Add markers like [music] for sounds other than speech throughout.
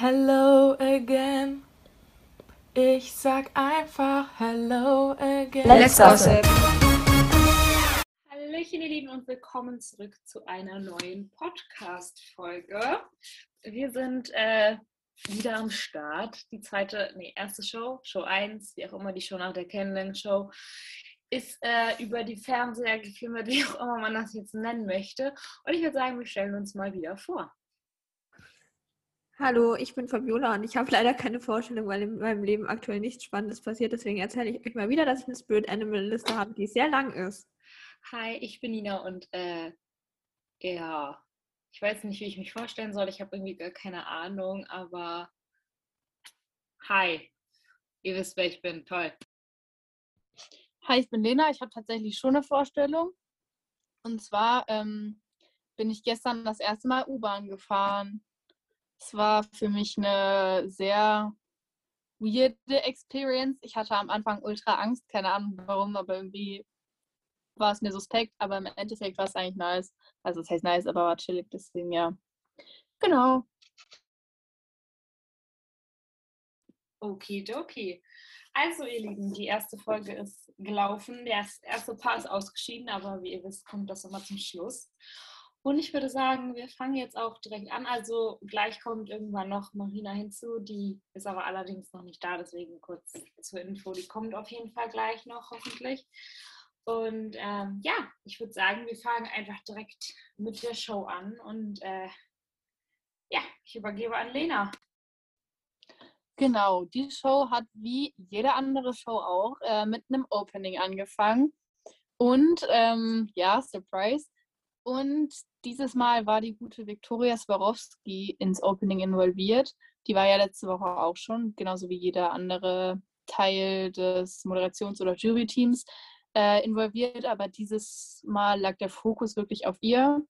Hello again. Ich sag einfach Hello again. Let's gossip. Hallöchen, ihr Lieben, und willkommen zurück zu einer neuen Podcast-Folge. Wir sind äh, wieder am Start. Die zweite, nee, erste Show, Show 1, wie auch immer die Show nach der Kennenlern-Show, ist äh, über die Fernseher gefilmt, wie auch immer man das jetzt nennen möchte. Und ich würde sagen, wir stellen uns mal wieder vor. Hallo, ich bin Fabiola und ich habe leider keine Vorstellung, weil in meinem Leben aktuell nichts Spannendes passiert. Deswegen erzähle ich euch mal wieder, dass ich eine Spirit Animal Liste habe, die sehr lang ist. Hi, ich bin Nina und äh, ja, ich weiß nicht, wie ich mich vorstellen soll. Ich habe irgendwie gar keine Ahnung, aber hi, ihr wisst, wer ich bin. Toll. Hi, ich bin Lena. Ich habe tatsächlich schon eine Vorstellung. Und zwar ähm, bin ich gestern das erste Mal U-Bahn gefahren. Es war für mich eine sehr weirde Experience. Ich hatte am Anfang ultra Angst, keine Ahnung warum, aber irgendwie war es mir suspekt, aber im Endeffekt war es eigentlich nice. Also es heißt nice, aber war chillig, deswegen ja. Genau. Okidoki. Also, ihr Lieben, die erste Folge ist gelaufen. Der erste Paar ist ausgeschieden, aber wie ihr wisst, kommt das immer zum Schluss. Und ich würde sagen, wir fangen jetzt auch direkt an. Also gleich kommt irgendwann noch Marina hinzu, die ist aber allerdings noch nicht da, deswegen kurz zur Info, die kommt auf jeden Fall gleich noch, hoffentlich. Und ähm, ja, ich würde sagen, wir fangen einfach direkt mit der Show an. Und äh, ja, ich übergebe an Lena. Genau, die Show hat wie jede andere Show auch äh, mit einem Opening angefangen. Und ähm, ja, Surprise. Und dieses Mal war die gute Viktoria Swarovski ins Opening involviert. Die war ja letzte Woche auch schon, genauso wie jeder andere Teil des Moderations- oder Jury-Teams äh, involviert. Aber dieses Mal lag der Fokus wirklich auf ihr.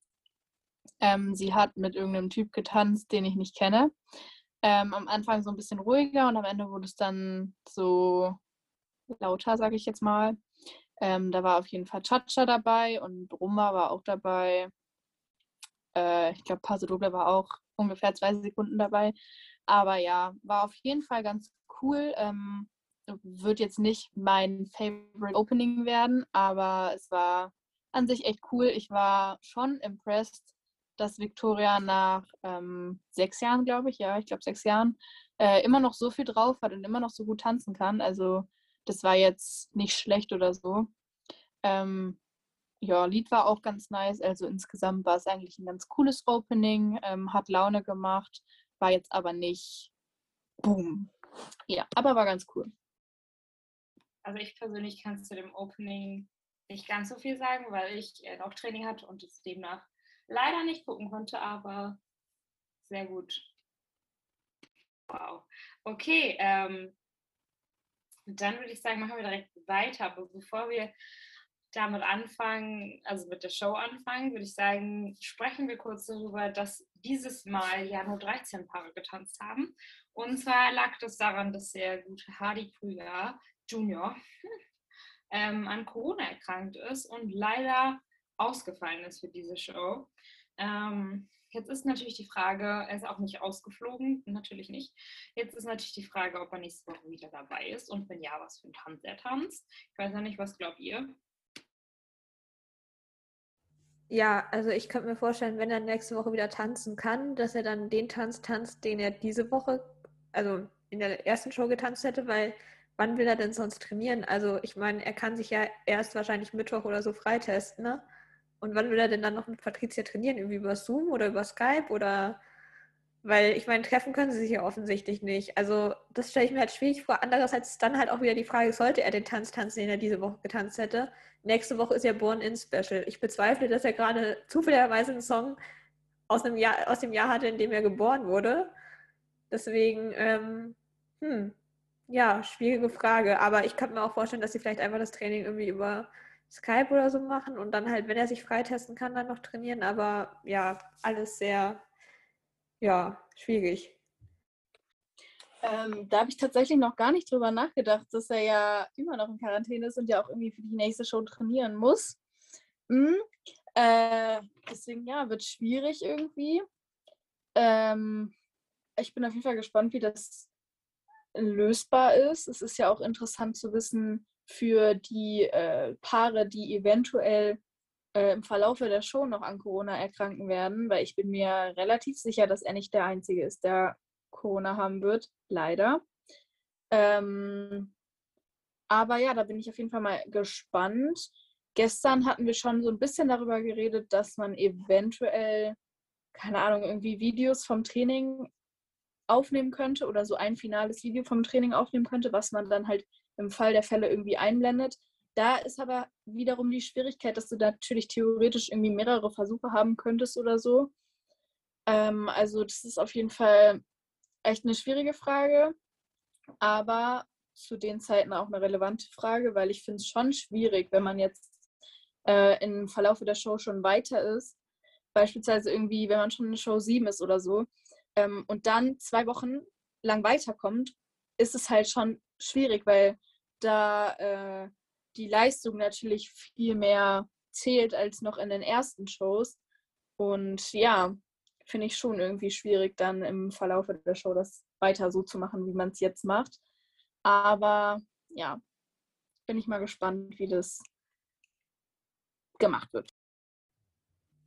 Ähm, sie hat mit irgendeinem Typ getanzt, den ich nicht kenne. Ähm, am Anfang so ein bisschen ruhiger und am Ende wurde es dann so lauter, sage ich jetzt mal. Ähm, da war auf jeden Fall Chacha dabei und Rumba war auch dabei. Äh, ich glaube, Paso Doble war auch ungefähr zwei Sekunden dabei. Aber ja, war auf jeden Fall ganz cool. Ähm, wird jetzt nicht mein Favorite Opening werden, aber es war an sich echt cool. Ich war schon impressed, dass Victoria nach ähm, sechs Jahren, glaube ich, ja, ich glaube sechs Jahren, äh, immer noch so viel drauf hat und immer noch so gut tanzen kann. Also das war jetzt nicht schlecht oder so. Ähm, ja, Lied war auch ganz nice. Also insgesamt war es eigentlich ein ganz cooles Opening, ähm, hat Laune gemacht, war jetzt aber nicht boom. Ja, aber war ganz cool. Also ich persönlich kann zu dem Opening nicht ganz so viel sagen, weil ich äh, noch Training hatte und es demnach leider nicht gucken konnte, aber sehr gut. Wow. Okay, ähm, dann würde ich sagen, machen wir direkt weiter. Aber bevor wir damit anfangen, also mit der Show anfangen, würde ich sagen, sprechen wir kurz darüber, dass dieses Mal ja nur 13 Paare getanzt haben. Und zwar lag das daran, dass der gute Hardy Krüger Junior [laughs] ähm, an Corona erkrankt ist und leider ausgefallen ist für diese Show. Ähm, jetzt ist natürlich die Frage, er ist auch nicht ausgeflogen, natürlich nicht. Jetzt ist natürlich die Frage, ob er nächste Woche wieder dabei ist und wenn ja, was für ein Tanz er tanzt. Ich weiß ja nicht, was glaubt ihr? Ja, also ich könnte mir vorstellen, wenn er nächste Woche wieder tanzen kann, dass er dann den Tanz tanzt, den er diese Woche, also in der ersten Show getanzt hätte, weil wann will er denn sonst trainieren? Also ich meine, er kann sich ja erst wahrscheinlich Mittwoch oder so freitesten, ne? Und wann will er denn dann noch mit Patricia trainieren? Irgendwie über Zoom oder über Skype oder weil ich meine, treffen können sie sich ja offensichtlich nicht. Also das stelle ich mir halt schwierig vor. Andererseits dann halt auch wieder die Frage, sollte er den Tanz tanzen, den er diese Woche getanzt hätte? Nächste Woche ist ja Born In Special. Ich bezweifle, dass er gerade zufälligerweise einen Song aus, einem Jahr, aus dem Jahr hatte, in dem er geboren wurde. Deswegen, ähm, hm, ja, schwierige Frage. Aber ich kann mir auch vorstellen, dass sie vielleicht einfach das Training irgendwie über Skype oder so machen und dann halt, wenn er sich freitesten kann, dann noch trainieren. Aber ja, alles sehr ja, schwierig. Ähm, da habe ich tatsächlich noch gar nicht drüber nachgedacht, dass er ja immer noch in Quarantäne ist und ja auch irgendwie für die nächste Show trainieren muss. Mhm. Äh, deswegen, ja, wird schwierig irgendwie. Ähm, ich bin auf jeden Fall gespannt, wie das lösbar ist. Es ist ja auch interessant zu wissen für die äh, Paare, die eventuell äh, im Verlaufe der Show noch an Corona erkranken werden, weil ich bin mir relativ sicher, dass er nicht der Einzige ist, der Corona haben wird, leider. Ähm, aber ja, da bin ich auf jeden Fall mal gespannt. Gestern hatten wir schon so ein bisschen darüber geredet, dass man eventuell, keine Ahnung, irgendwie Videos vom Training aufnehmen könnte oder so ein finales Video vom Training aufnehmen könnte, was man dann halt im Fall der Fälle irgendwie einblendet. Da ist aber wiederum die Schwierigkeit, dass du da natürlich theoretisch irgendwie mehrere Versuche haben könntest oder so. Ähm, also das ist auf jeden Fall echt eine schwierige Frage, aber zu den Zeiten auch eine relevante Frage, weil ich finde es schon schwierig, wenn man jetzt äh, im Verlauf der Show schon weiter ist, beispielsweise irgendwie, wenn man schon in Show 7 ist oder so, ähm, und dann zwei Wochen lang weiterkommt, ist es halt schon schwierig, weil da äh, die Leistung natürlich viel mehr zählt als noch in den ersten Shows. Und ja, finde ich schon irgendwie schwierig, dann im Verlauf der Show das weiter so zu machen, wie man es jetzt macht. Aber ja, bin ich mal gespannt, wie das gemacht wird.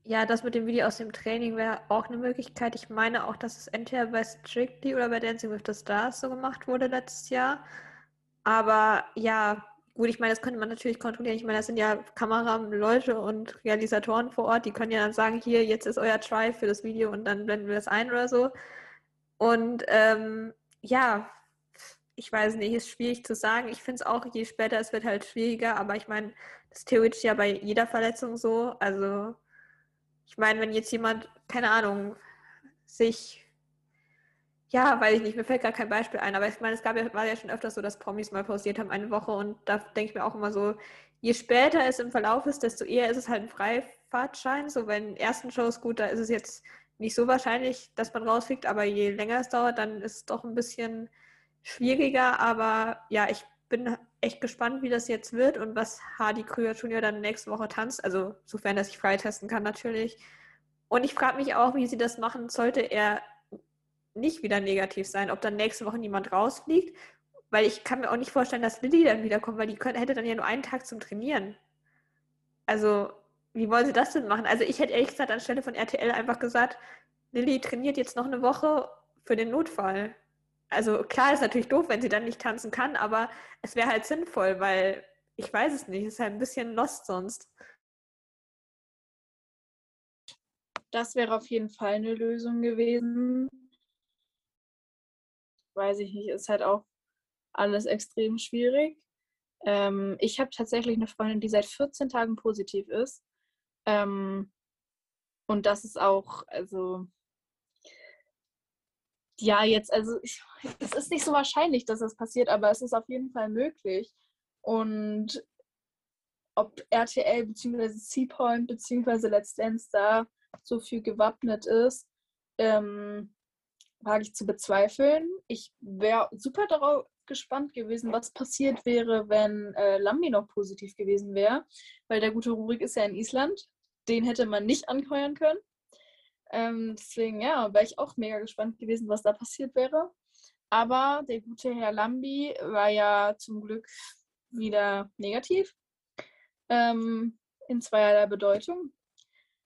Ja, das mit dem Video aus dem Training wäre auch eine Möglichkeit. Ich meine auch, dass es entweder bei Strictly oder bei Dancing with the Stars so gemacht wurde letztes Jahr. Aber ja, gut, ich meine, das könnte man natürlich kontrollieren. Ich meine, das sind ja Kameraleute und Realisatoren vor Ort, die können ja dann sagen, hier, jetzt ist euer Try für das Video und dann blenden wir das ein oder so. Und ähm, ja, ich weiß nicht, ist schwierig zu sagen. Ich finde es auch, je später es wird, halt schwieriger. Aber ich meine, das ist theoretisch ja bei jeder Verletzung so. Also ich meine, wenn jetzt jemand, keine Ahnung, sich, ja, weiß ich nicht, mir fällt gar kein Beispiel ein, aber ich meine, es gab ja, war ja schon öfters so, dass Promis mal pausiert haben eine Woche und da denke ich mir auch immer so, je später es im Verlauf ist, desto eher ist es halt ein Freifahrtschein. So bei den ersten Shows, gut, da ist es jetzt nicht so wahrscheinlich, dass man rausfliegt, aber je länger es dauert, dann ist es doch ein bisschen schwieriger. Aber ja, ich bin echt gespannt, wie das jetzt wird und was Hardy Krüger Junior dann nächste Woche tanzt. Also, sofern er sich freitesten kann, natürlich. Und ich frage mich auch, wie sie das machen, sollte er nicht wieder negativ sein, ob dann nächste Woche niemand rausfliegt. Weil ich kann mir auch nicht vorstellen, dass Lilly dann wiederkommt, weil die könnte, hätte dann ja nur einen Tag zum Trainieren. Also, wie wollen sie das denn machen? Also, ich hätte ehrlich gesagt anstelle von RTL einfach gesagt, Lilly trainiert jetzt noch eine Woche für den Notfall also klar ist natürlich doof, wenn sie dann nicht tanzen kann, aber es wäre halt sinnvoll, weil ich weiß es nicht, es ist halt ein bisschen lost sonst. Das wäre auf jeden Fall eine Lösung gewesen. Weiß ich nicht, ist halt auch alles extrem schwierig. Ähm, ich habe tatsächlich eine Freundin, die seit 14 Tagen positiv ist. Ähm, und das ist auch, also ja, jetzt, also es ist nicht so wahrscheinlich, dass das passiert, aber es ist auf jeden Fall möglich. Und ob RTL bzw. C-Point bzw. Let's Dance da so viel gewappnet ist, ähm, wage ich zu bezweifeln. Ich wäre super darauf gespannt gewesen, was passiert wäre, wenn äh, Lambi noch positiv gewesen wäre, weil der gute Rurik ist ja in Island. Den hätte man nicht anheuern können. Ähm, deswegen, ja, wäre ich auch mega gespannt gewesen, was da passiert wäre. Aber der gute Herr Lambi war ja zum Glück wieder negativ. Ähm, in zweierlei Bedeutung.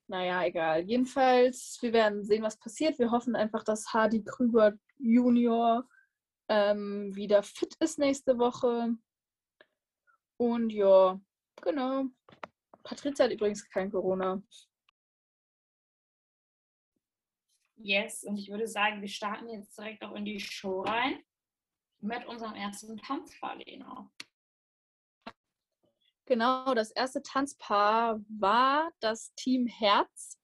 Naja, egal. Jedenfalls, wir werden sehen, was passiert. Wir hoffen einfach, dass Hardy Krüger Junior ähm, wieder fit ist nächste Woche. Und ja, genau. Patrizia hat übrigens kein Corona. Yes, und ich würde sagen, wir starten jetzt direkt auch in die Show rein mit unserem ersten Tanzpaar, Lena. Genau, das erste Tanzpaar war das Team Herz.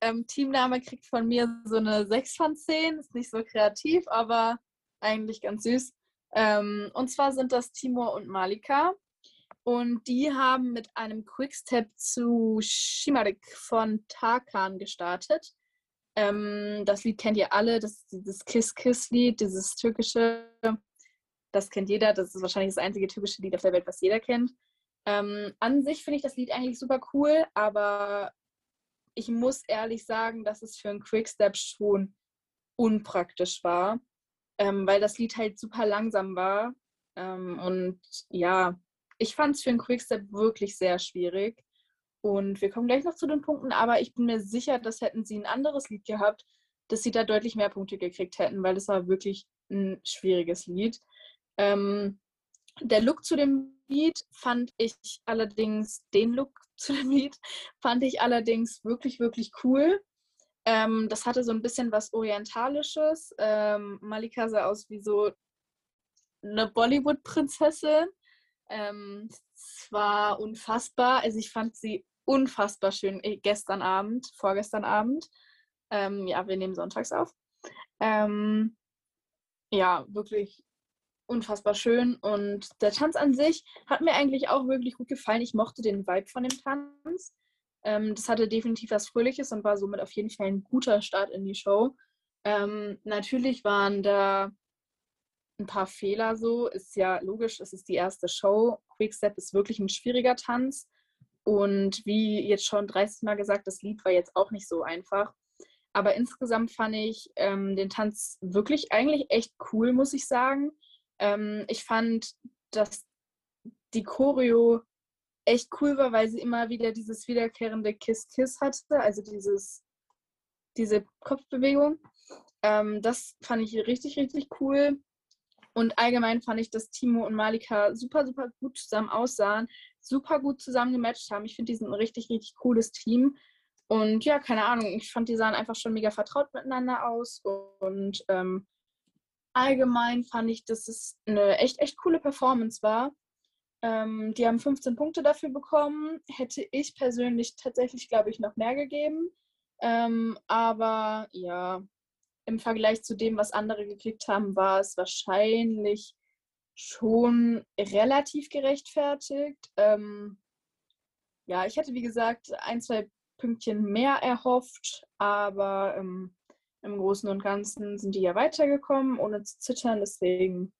Ähm, Teamname kriegt von mir so eine 6 von 10, ist nicht so kreativ, aber eigentlich ganz süß. Ähm, und zwar sind das Timur und Malika. Und die haben mit einem Quickstep zu Shimarik von Tarkan gestartet. Ähm, das Lied kennt ihr alle, das dieses Kiss-Kiss-Lied, dieses türkische, das kennt jeder, das ist wahrscheinlich das einzige türkische Lied auf der Welt, was jeder kennt. Ähm, an sich finde ich das Lied eigentlich super cool, aber ich muss ehrlich sagen, dass es für einen Quickstep schon unpraktisch war, ähm, weil das Lied halt super langsam war. Ähm, und ja, ich fand es für einen Quickstep wirklich sehr schwierig. Und wir kommen gleich noch zu den Punkten, aber ich bin mir sicher, dass hätten sie ein anderes Lied gehabt, dass sie da deutlich mehr Punkte gekriegt hätten, weil es war wirklich ein schwieriges Lied. Ähm, der Look zu dem Lied fand ich allerdings, den Look [laughs] zu dem Lied fand ich allerdings wirklich, wirklich cool. Ähm, das hatte so ein bisschen was Orientalisches. Ähm, Malika sah aus wie so eine Bollywood-Prinzessin. Ähm, es war unfassbar. Also ich fand sie unfassbar schön äh, gestern Abend, vorgestern Abend. Ähm, ja, wir nehmen sonntags auf. Ähm, ja, wirklich unfassbar schön. Und der Tanz an sich hat mir eigentlich auch wirklich gut gefallen. Ich mochte den Vibe von dem Tanz. Ähm, das hatte definitiv was Fröhliches und war somit auf jeden Fall ein guter Start in die Show. Ähm, natürlich waren da ein paar Fehler so. Ist ja logisch, es ist die erste Show. Quickstep ist wirklich ein schwieriger Tanz. Und wie jetzt schon 30 Mal gesagt, das Lied war jetzt auch nicht so einfach. Aber insgesamt fand ich ähm, den Tanz wirklich eigentlich echt cool, muss ich sagen. Ähm, ich fand, dass die Choreo echt cool war, weil sie immer wieder dieses wiederkehrende Kiss-Kiss hatte, also dieses, diese Kopfbewegung. Ähm, das fand ich richtig, richtig cool. Und allgemein fand ich, dass Timo und Malika super, super gut zusammen aussahen, super gut zusammen gematcht haben. Ich finde, die sind ein richtig, richtig cooles Team. Und ja, keine Ahnung, ich fand, die sahen einfach schon mega vertraut miteinander aus. Und ähm, allgemein fand ich, dass es eine echt, echt coole Performance war. Ähm, die haben 15 Punkte dafür bekommen. Hätte ich persönlich tatsächlich, glaube ich, noch mehr gegeben. Ähm, aber ja, im Vergleich zu dem, was andere gekriegt haben, war es wahrscheinlich schon relativ gerechtfertigt. Ähm, ja, ich hätte, wie gesagt, ein, zwei Pünktchen mehr erhofft, aber ähm, im Großen und Ganzen sind die ja weitergekommen, ohne zu zittern. Deswegen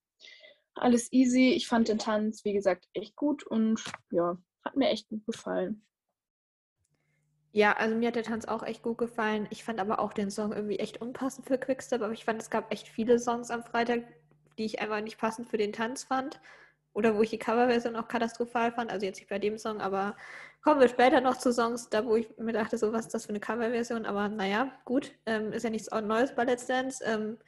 alles easy. Ich fand den Tanz, wie gesagt, echt gut und ja, hat mir echt gut gefallen. Ja, also mir hat der Tanz auch echt gut gefallen. Ich fand aber auch den Song irgendwie echt unpassend für Quickstep, aber ich fand, es gab echt viele Songs am Freitag, die ich einfach nicht passend für den Tanz fand. Oder wo ich die Coverversion auch katastrophal fand. Also jetzt nicht bei dem Song, aber kommen wir später noch zu Songs, da wo ich mir dachte, so was ist das für eine Coverversion. Aber naja, gut, ähm, ist ja nichts Neues bei Let's Dance. Ähm,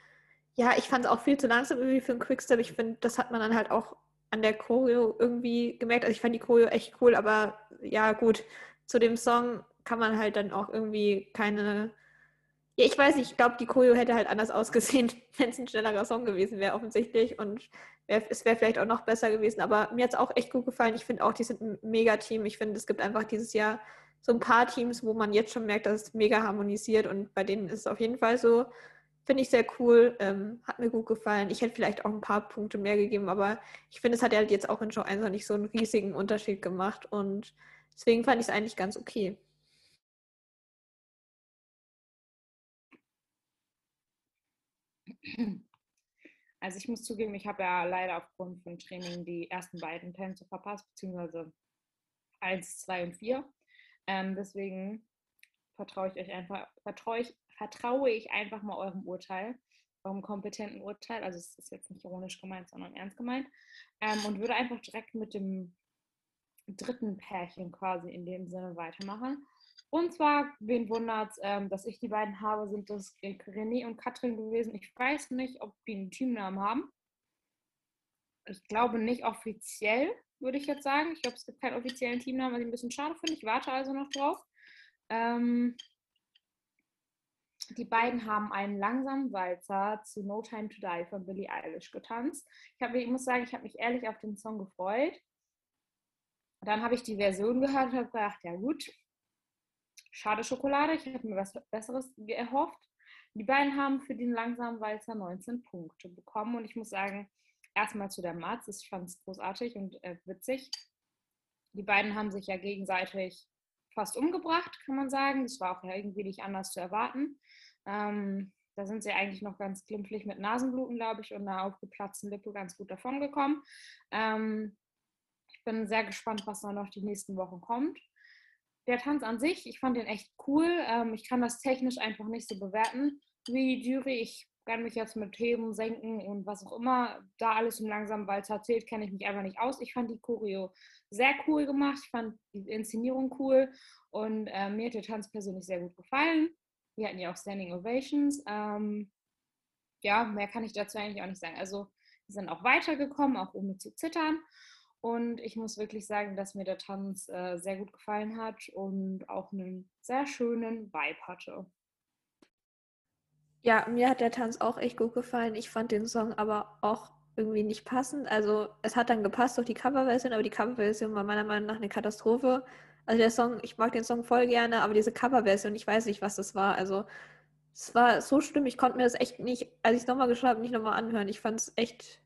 ja, ich fand es auch viel zu langsam irgendwie für einen Quickstep. Ich finde, das hat man dann halt auch an der Choreo irgendwie gemerkt. Also ich fand die Choreo echt cool, aber ja, gut, zu dem Song kann man halt dann auch irgendwie keine. Ja, ich weiß ich glaube, die Choreo hätte halt anders ausgesehen, [laughs] wenn es ein schnellerer Song gewesen wäre, offensichtlich. Und wär, es wäre vielleicht auch noch besser gewesen. Aber mir hat es auch echt gut gefallen. Ich finde auch, die sind ein Mega-Team. Ich finde, es gibt einfach dieses Jahr so ein paar Teams, wo man jetzt schon merkt, dass es mega harmonisiert. Und bei denen ist es auf jeden Fall so. Finde ich sehr cool, ähm, hat mir gut gefallen. Ich hätte vielleicht auch ein paar Punkte mehr gegeben, aber ich finde, es hat ja halt jetzt auch in Show 1 noch nicht so einen riesigen Unterschied gemacht und deswegen fand ich es eigentlich ganz okay. [clears throat] Also ich muss zugeben, ich habe ja leider aufgrund von Training die ersten beiden Tänze verpasst, beziehungsweise 1, 2 und 4. Ähm, deswegen vertraue ich euch einfach, vertraue ich, vertraue ich einfach mal eurem Urteil, eurem kompetenten Urteil. Also es ist jetzt nicht ironisch gemeint, sondern ernst gemeint. Ähm, und würde einfach direkt mit dem dritten Pärchen quasi in dem Sinne weitermachen. Und zwar, wen wundert ähm, dass ich die beiden habe, sind das René und Katrin gewesen. Ich weiß nicht, ob die einen Teamnamen haben. Ich glaube nicht offiziell, würde ich jetzt sagen. Ich glaube, es gibt keinen offiziellen Teamnamen, was ich ein bisschen schade finde. Ich warte also noch drauf. Ähm, die beiden haben einen langsamen Walzer zu No Time to Die von Billie Eilish getanzt. Ich, hab, ich muss sagen, ich habe mich ehrlich auf den Song gefreut. Dann habe ich die Version gehört und habe gedacht, ja gut, schade Schokolade, ich habe mir was Besseres erhofft. Die beiden haben für den langsamen Walzer 19 Punkte bekommen und ich muss sagen, erstmal zu der Matz, ich fand es großartig und äh, witzig. Die beiden haben sich ja gegenseitig fast umgebracht, kann man sagen. Das war auch irgendwie nicht anders zu erwarten. Ähm, da sind sie eigentlich noch ganz glimpflich mit Nasenbluten, glaube ich, und einer aufgeplatzten Lippe ganz gut davongekommen. Ähm, ich bin sehr gespannt, was da noch die nächsten Wochen kommt. Der Tanz an sich, ich fand den echt cool. Ähm, ich kann das technisch einfach nicht so bewerten. wie die Jury. Ich kann mich jetzt mit Heben, Senken und was auch immer da alles im langsamen Walzer erzählt, kenne ich mich einfach nicht aus. Ich fand die Choreo sehr cool gemacht. Ich fand die Inszenierung cool und äh, mir hat der Tanz persönlich sehr gut gefallen. Wir hatten ja auch Standing Ovations. Ähm, ja, mehr kann ich dazu eigentlich auch nicht sagen. Also wir sind auch weitergekommen, auch ohne zu zittern. Und ich muss wirklich sagen, dass mir der Tanz äh, sehr gut gefallen hat und auch einen sehr schönen Vibe hatte. Ja, mir hat der Tanz auch echt gut gefallen. Ich fand den Song aber auch irgendwie nicht passend. Also es hat dann gepasst durch die Coverversion, aber die Coverversion war meiner Meinung nach eine Katastrophe. Also der Song, ich mag den Song voll gerne, aber diese Coverversion, ich weiß nicht, was das war. Also es war so schlimm, ich konnte mir das echt nicht, als ich es nochmal geschrieben habe, nicht nochmal anhören. Ich fand es echt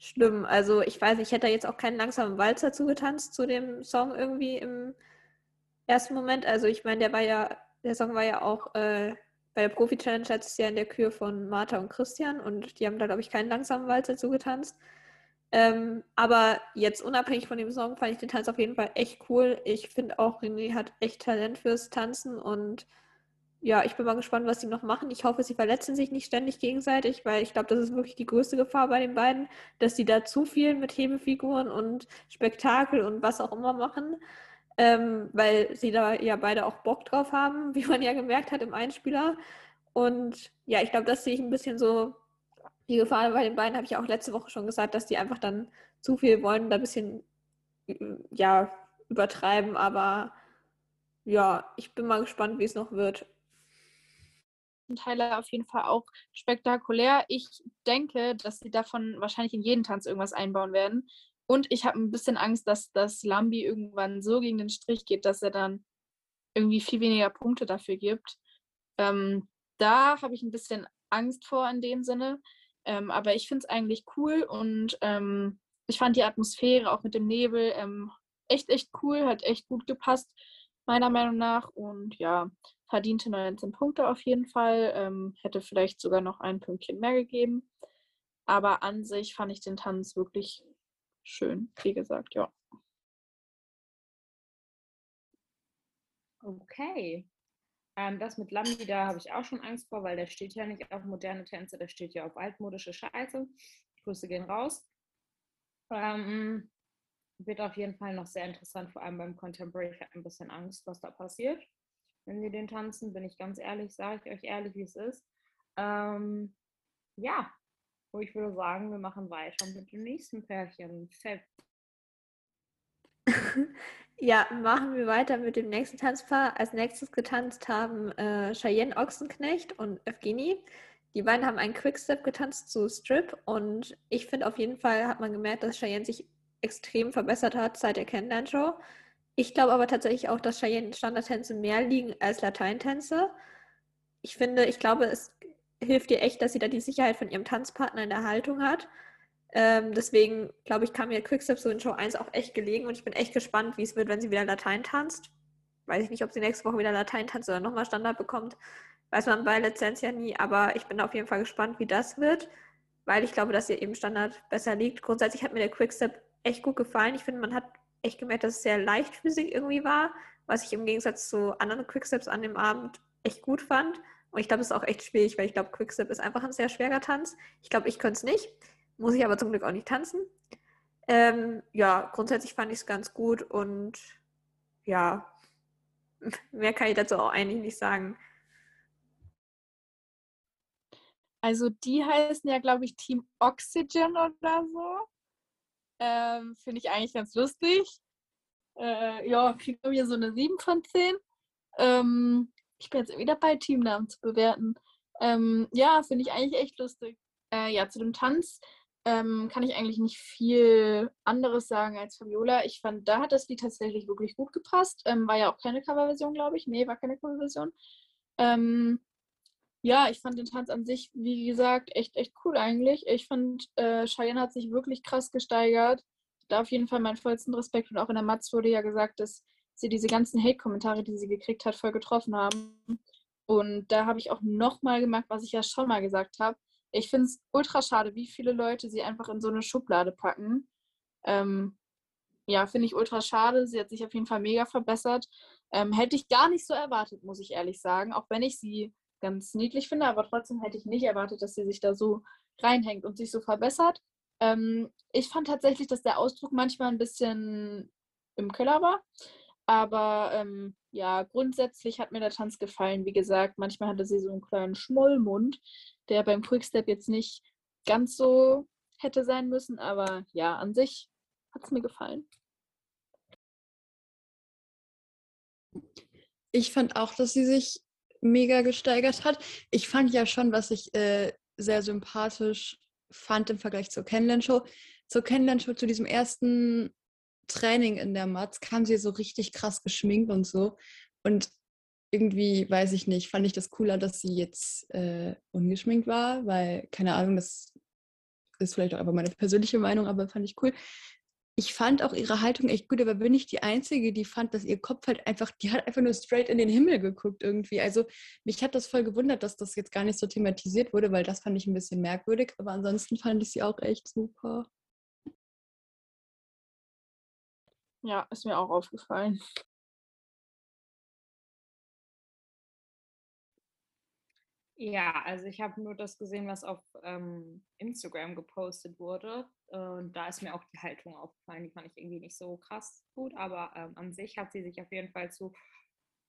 schlimm. Also ich weiß, ich hätte jetzt auch keinen langsamen Walzer zugetanzt zu dem Song irgendwie im ersten Moment. Also ich meine, der war ja, der Song war ja auch äh, bei der Profi-Challenge letztes Jahr in der Kür von Martha und Christian und die haben da, glaube ich, keinen langsamen Walzer zugetanzt. Ähm, aber jetzt unabhängig von dem Song fand ich den Tanz auf jeden Fall echt cool. Ich finde auch, René hat echt Talent fürs Tanzen und ja, ich bin mal gespannt, was sie noch machen. Ich hoffe, sie verletzen sich nicht ständig gegenseitig, weil ich glaube, das ist wirklich die größte Gefahr bei den beiden, dass sie da zu viel mit Hebefiguren und Spektakel und was auch immer machen, ähm, weil sie da ja beide auch Bock drauf haben, [laughs] wie man ja gemerkt hat im Einspieler. Und ja, ich glaube, das sehe ich ein bisschen so die Gefahr bei den beiden, habe ich auch letzte Woche schon gesagt, dass die einfach dann zu viel wollen, da ein bisschen ja, übertreiben, aber ja, ich bin mal gespannt, wie es noch wird. Teile auf jeden Fall auch spektakulär. Ich denke, dass sie davon wahrscheinlich in jeden Tanz irgendwas einbauen werden. Und ich habe ein bisschen Angst, dass das Lambi irgendwann so gegen den Strich geht, dass er dann irgendwie viel weniger Punkte dafür gibt. Ähm, da habe ich ein bisschen Angst vor in dem Sinne. Ähm, aber ich finde es eigentlich cool und ähm, ich fand die Atmosphäre auch mit dem Nebel ähm, echt, echt cool, hat echt gut gepasst, meiner Meinung nach. Und ja, verdiente 19 Punkte auf jeden Fall. Ähm, hätte vielleicht sogar noch ein Pünktchen mehr gegeben. Aber an sich fand ich den Tanz wirklich schön, wie gesagt, ja. Okay. Ähm, das mit Lambi, da habe ich auch schon Angst vor, weil der steht ja nicht auf moderne Tänze, der steht ja auf altmodische Scheiße. Grüße gehen raus. Ähm, wird auf jeden Fall noch sehr interessant, vor allem beim Contemporary. Ich habe ein bisschen Angst, was da passiert wenn wir den tanzen, bin ich ganz ehrlich, sage ich euch ehrlich, wie es ist. Ähm, ja, wo ich würde sagen, wir machen weiter mit dem nächsten Pärchen. Fett. [laughs] ja, machen wir weiter mit dem nächsten Tanzpaar. Als nächstes getanzt haben äh, Cheyenne Ochsenknecht und Evgeny. Die beiden haben einen Quickstep getanzt zu Strip und ich finde auf jeden Fall hat man gemerkt, dass Cheyenne sich extrem verbessert hat seit der Kennenlern-Show. Ich glaube aber tatsächlich auch, dass Cheyenne-Standardtänze mehr liegen als Lateintänze. Ich finde, ich glaube, es hilft ihr echt, dass sie da die Sicherheit von ihrem Tanzpartner in der Haltung hat. Ähm, deswegen, glaube ich, kam mir Quickstep so in Show 1 auch echt gelegen und ich bin echt gespannt, wie es wird, wenn sie wieder Latein tanzt. Weiß ich nicht, ob sie nächste Woche wieder Latein tanzt oder nochmal Standard bekommt. Weiß man bei Lizenz ja nie, aber ich bin auf jeden Fall gespannt, wie das wird, weil ich glaube, dass ihr eben Standard besser liegt. Grundsätzlich hat mir der Quickstep echt gut gefallen. Ich finde, man hat echt gemerkt, dass es sehr leichtfüßig irgendwie war, was ich im Gegensatz zu anderen Quicksteps an dem Abend echt gut fand. Und ich glaube, es ist auch echt schwierig, weil ich glaube, Quickstep ist einfach ein sehr schwerer Tanz. Ich glaube, ich könnte es nicht. Muss ich aber zum Glück auch nicht tanzen. Ähm, ja, grundsätzlich fand ich es ganz gut und ja, [laughs] mehr kann ich dazu auch eigentlich nicht sagen. Also die heißen ja, glaube ich, Team Oxygen oder so. Ähm, Finde ich eigentlich ganz lustig. Äh, ja, kriegt mir so eine 7 von 10. Ähm, ich bin jetzt wieder bei Teamnamen zu bewerten. Ähm, ja, finde ich eigentlich echt lustig. Äh, ja, zu dem Tanz ähm, kann ich eigentlich nicht viel anderes sagen als Fabiola. Ich fand, da hat das Lied tatsächlich wirklich gut gepasst. Ähm, war ja auch keine Coverversion, glaube ich. Nee, war keine Coverversion. Ähm, ja, ich fand den Tanz an sich, wie gesagt, echt, echt cool eigentlich. Ich fand, äh, Cheyenne hat sich wirklich krass gesteigert. Da auf jeden Fall meinen vollsten Respekt. Und auch in der Matz wurde ja gesagt, dass sie diese ganzen Hate-Kommentare, die sie gekriegt hat, voll getroffen haben. Und da habe ich auch nochmal gemerkt, was ich ja schon mal gesagt habe. Ich finde es ultra schade, wie viele Leute sie einfach in so eine Schublade packen. Ähm, ja, finde ich ultra schade. Sie hat sich auf jeden Fall mega verbessert. Ähm, hätte ich gar nicht so erwartet, muss ich ehrlich sagen. Auch wenn ich sie ganz niedlich finde, aber trotzdem hätte ich nicht erwartet, dass sie sich da so reinhängt und sich so verbessert. Ähm, ich fand tatsächlich, dass der Ausdruck manchmal ein bisschen im Keller war. Aber ähm, ja, grundsätzlich hat mir der Tanz gefallen. Wie gesagt, manchmal hatte sie so einen kleinen Schmollmund, der beim Quickstep jetzt nicht ganz so hätte sein müssen. Aber ja, an sich hat es mir gefallen. Ich fand auch, dass sie sich mega gesteigert hat. Ich fand ja schon, was ich äh, sehr sympathisch fand im Vergleich zur Kennenlern-Show. Zur Kennenlern-Show, zu diesem ersten Training in der Matz, kam sie so richtig krass geschminkt und so. Und irgendwie, weiß ich nicht, fand ich das cooler, dass sie jetzt äh, ungeschminkt war, weil, keine Ahnung, das ist vielleicht auch einfach meine persönliche Meinung, aber fand ich cool ich fand auch ihre Haltung echt gut, aber bin ich die Einzige, die fand, dass ihr Kopf halt einfach, die hat einfach nur straight in den Himmel geguckt irgendwie. Also mich hat das voll gewundert, dass das jetzt gar nicht so thematisiert wurde, weil das fand ich ein bisschen merkwürdig, aber ansonsten fand ich sie auch echt super. Ja, ist mir auch aufgefallen. Ja, also ich habe nur das gesehen, was auf ähm, Instagram gepostet wurde. Und da ist mir auch die Haltung aufgefallen. Die fand ich irgendwie nicht so krass gut, aber ähm, an sich hat sie sich auf jeden Fall zu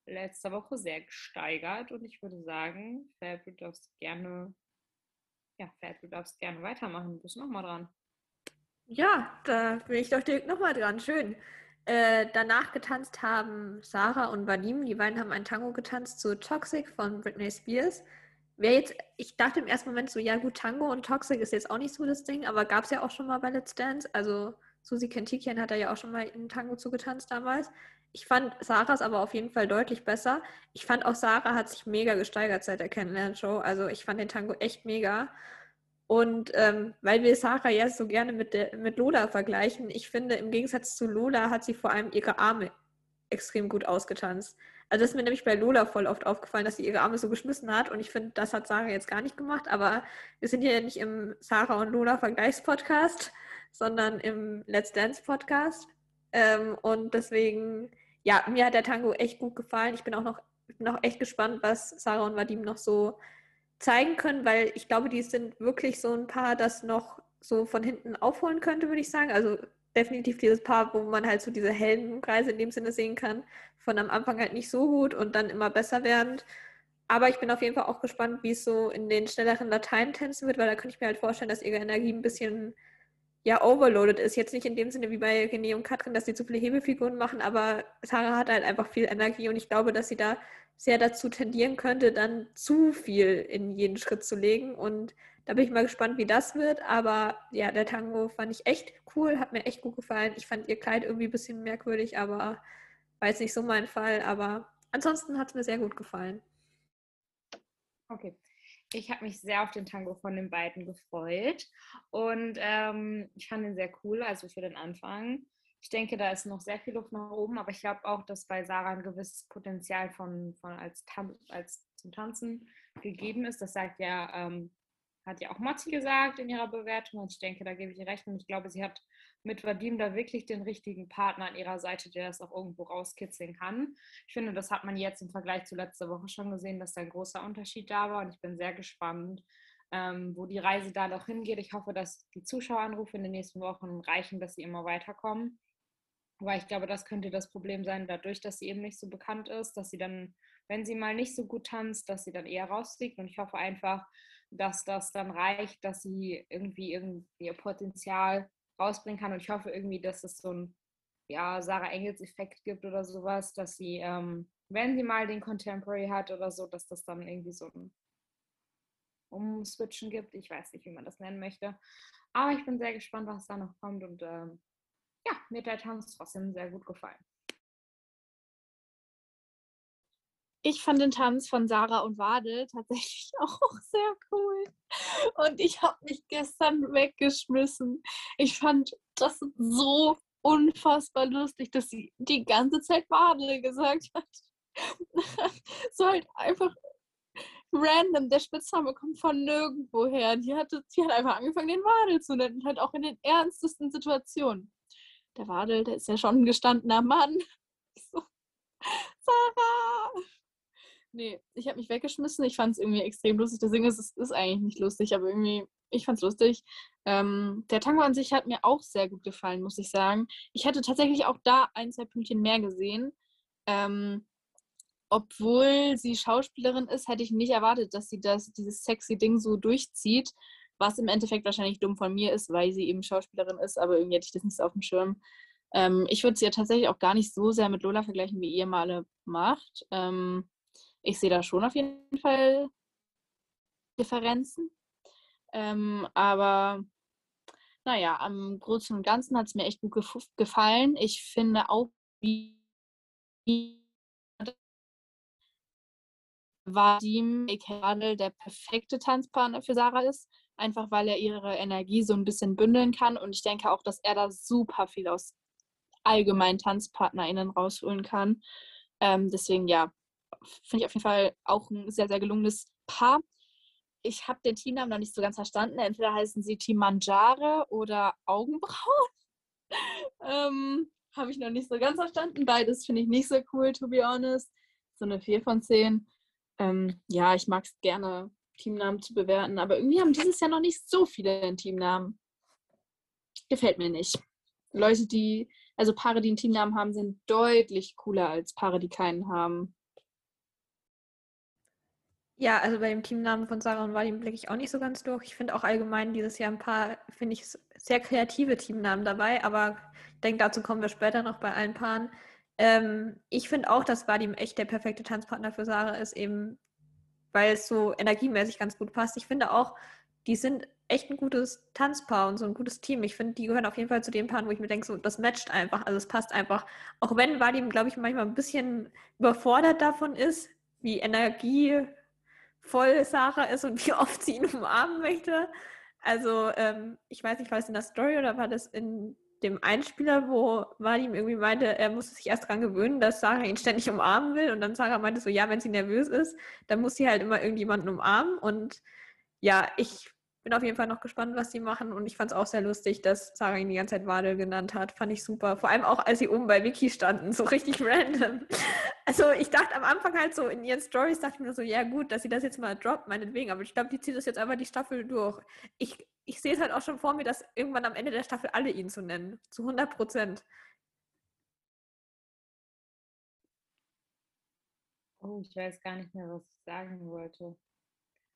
letzter Woche sehr gesteigert. Und ich würde sagen, Fab, du darfst gerne, ja, Fab, du darfst gerne weitermachen. Du bist nochmal dran. Ja, da bin ich doch direkt nochmal dran. Schön. Äh, danach getanzt haben Sarah und Vadim. Die beiden haben ein Tango getanzt zu Toxic von Britney Spears. Wäre jetzt, ich dachte im ersten Moment so, ja gut, Tango und Toxic ist jetzt auch nicht so das Ding, aber gab es ja auch schon mal bei Let's Dance. Also Susi Kentikian hat da ja auch schon mal in Tango zugetanzt damals. Ich fand Sarahs aber auf jeden Fall deutlich besser. Ich fand auch Sarah hat sich mega gesteigert seit der Kennenlernshow. Also ich fand den Tango echt mega. Und ähm, weil wir Sarah ja so gerne mit, der, mit Lola vergleichen, ich finde, im Gegensatz zu Lola hat sie vor allem ihre Arme extrem gut ausgetanzt. Also das ist mir nämlich bei Lola voll oft aufgefallen, dass sie ihre Arme so geschmissen hat. Und ich finde, das hat Sarah jetzt gar nicht gemacht. Aber wir sind hier ja nicht im Sarah und Lola Vergleichspodcast, sondern im Let's Dance Podcast. Ähm, und deswegen, ja, mir hat der Tango echt gut gefallen. Ich bin auch noch, bin auch echt gespannt, was Sarah und Vadim noch so zeigen können, weil ich glaube, die sind wirklich so ein Paar, das noch so von hinten aufholen könnte, würde ich sagen. Also definitiv dieses Paar, wo man halt so diese hellen Kreise in dem Sinne sehen kann. Von am Anfang halt nicht so gut und dann immer besser werdend. Aber ich bin auf jeden Fall auch gespannt, wie es so in den schnelleren Latein tänzen wird, weil da könnte ich mir halt vorstellen, dass ihre Energie ein bisschen ja overloaded ist. Jetzt nicht in dem Sinne wie bei René und Katrin, dass sie zu viele Hebefiguren machen, aber Sarah hat halt einfach viel Energie und ich glaube, dass sie da sehr dazu tendieren könnte, dann zu viel in jeden Schritt zu legen und da bin ich mal gespannt, wie das wird. Aber ja, der Tango fand ich echt cool, hat mir echt gut gefallen. Ich fand ihr Kleid irgendwie ein bisschen merkwürdig, aber war jetzt nicht so mein Fall. Aber ansonsten hat es mir sehr gut gefallen. Okay. Ich habe mich sehr auf den Tango von den beiden gefreut und ähm, ich fand ihn sehr cool, also für den Anfang. Ich denke, da ist noch sehr viel Luft nach oben, aber ich glaube auch, dass bei Sarah ein gewisses Potenzial von, von als, als zum Tanzen gegeben ist. Das sagt ja ähm, hat ja auch Motti gesagt in ihrer Bewertung und ich denke, da gebe ich ihr recht und ich glaube, sie hat mit Vadim da wirklich den richtigen Partner an ihrer Seite, der das auch irgendwo rauskitzeln kann. Ich finde, das hat man jetzt im Vergleich zu letzter Woche schon gesehen, dass da ein großer Unterschied da war und ich bin sehr gespannt, ähm, wo die Reise da noch hingeht. Ich hoffe, dass die Zuschaueranrufe in den nächsten Wochen reichen, dass sie immer weiterkommen. Weil ich glaube, das könnte das Problem sein, dadurch, dass sie eben nicht so bekannt ist, dass sie dann, wenn sie mal nicht so gut tanzt, dass sie dann eher rausfliegt. Und ich hoffe einfach, dass das dann reicht, dass sie irgendwie, ihr Potenzial rausbringen kann. Und ich hoffe irgendwie, dass es so ein ja, Sarah Engels-Effekt gibt oder sowas, dass sie, ähm, wenn sie mal den Contemporary hat oder so, dass das dann irgendwie so ein Umswitchen gibt. Ich weiß nicht, wie man das nennen möchte. Aber ich bin sehr gespannt, was da noch kommt. Und ähm, ja, mir hat der Tanz trotzdem sehr gut gefallen. Ich fand den Tanz von Sarah und Wadel tatsächlich [laughs] auch sehr cool. Und ich habe mich gestern weggeschmissen. Ich fand das so unfassbar lustig, dass sie die ganze Zeit Wadel gesagt hat. [laughs] so halt einfach random. Der Spitzname kommt von nirgendwo her. Die, hatte, die hat einfach angefangen, den Wadel zu nennen. Halt auch in den ernstesten Situationen. Der Wadel, der ist ja schon ein gestandener Mann. [laughs] So, Sarah! Nee, ich habe mich weggeschmissen. Ich fand es irgendwie extrem lustig. Deswegen ist es ist eigentlich nicht lustig, aber irgendwie, ich fand es lustig. Ähm, der Tango an sich hat mir auch sehr gut gefallen, muss ich sagen. Ich hätte tatsächlich auch da ein, zwei Pünktchen mehr gesehen. Ähm, obwohl sie Schauspielerin ist, hätte ich nicht erwartet, dass sie das, dieses sexy Ding so durchzieht. Was im Endeffekt wahrscheinlich dumm von mir ist, weil sie eben Schauspielerin ist, aber irgendwie hätte ich das nicht so auf dem Schirm. Ähm, ich würde sie ja tatsächlich auch gar nicht so sehr mit Lola vergleichen, wie ihr Male macht. Ähm, ich sehe da schon auf jeden Fall Differenzen. Ähm, aber naja, am Großen und Ganzen hat es mir echt gut gefallen. Ich finde auch, wie Vadim gerade der perfekte Tanzpartner für Sarah ist, einfach weil er ihre Energie so ein bisschen bündeln kann. Und ich denke auch, dass er da super viel aus allgemeinen TanzpartnerInnen rausholen kann. Ähm, deswegen ja, finde ich auf jeden Fall auch ein sehr, sehr gelungenes Paar. Ich habe den Teamnamen noch nicht so ganz verstanden. Entweder heißen sie Team Manjare oder Augenbrauen. [laughs] ähm, habe ich noch nicht so ganz verstanden. Beides finde ich nicht so cool, to be honest. So eine 4 von 10. Ähm, ja, ich mag es gerne, Teamnamen zu bewerten, aber irgendwie haben dieses Jahr noch nicht so viele Teamnamen. Gefällt mir nicht. Leute, die, also Paare, die einen Teamnamen haben, sind deutlich cooler als Paare, die keinen haben. Ja, also bei dem Teamnamen von Sarah und Vadim blicke ich auch nicht so ganz durch. Ich finde auch allgemein dieses Jahr ein paar, finde ich, sehr kreative Teamnamen dabei, aber ich denke, dazu kommen wir später noch bei allen Paaren. Ähm, ich finde auch, dass Vadim echt der perfekte Tanzpartner für Sarah ist, eben weil es so energiemäßig ganz gut passt. Ich finde auch, die sind echt ein gutes Tanzpaar und so ein gutes Team. Ich finde, die gehören auf jeden Fall zu den Paaren, wo ich mir denke, so, das matcht einfach, also es passt einfach. Auch wenn Vadim, glaube ich, manchmal ein bisschen überfordert davon ist, wie Energie voll Sarah ist und wie [laughs] oft sie ihn umarmen möchte. Also, ähm, ich weiß nicht, war es in der Story oder war das in dem Einspieler, wo Vadim irgendwie meinte, er musste sich erst daran gewöhnen, dass Sarah ihn ständig umarmen will. Und dann Sarah meinte so, ja, wenn sie nervös ist, dann muss sie halt immer irgendjemanden umarmen. Und ja, ich bin auf jeden Fall noch gespannt, was sie machen. Und ich fand es auch sehr lustig, dass Sarah ihn die ganze Zeit Wadel genannt hat. Fand ich super. Vor allem auch, als sie oben bei Vicky standen, so richtig [laughs] random. Also ich dachte am Anfang halt so in ihren Stories, dachte ich mir so, ja gut, dass sie das jetzt mal droppt, meinetwegen. Aber ich glaube, die zieht das jetzt einfach die Staffel durch. Ich, ich sehe es halt auch schon vor mir, dass irgendwann am Ende der Staffel alle ihn zu nennen. Zu 100 Prozent. Oh, ich weiß gar nicht mehr, was ich sagen wollte.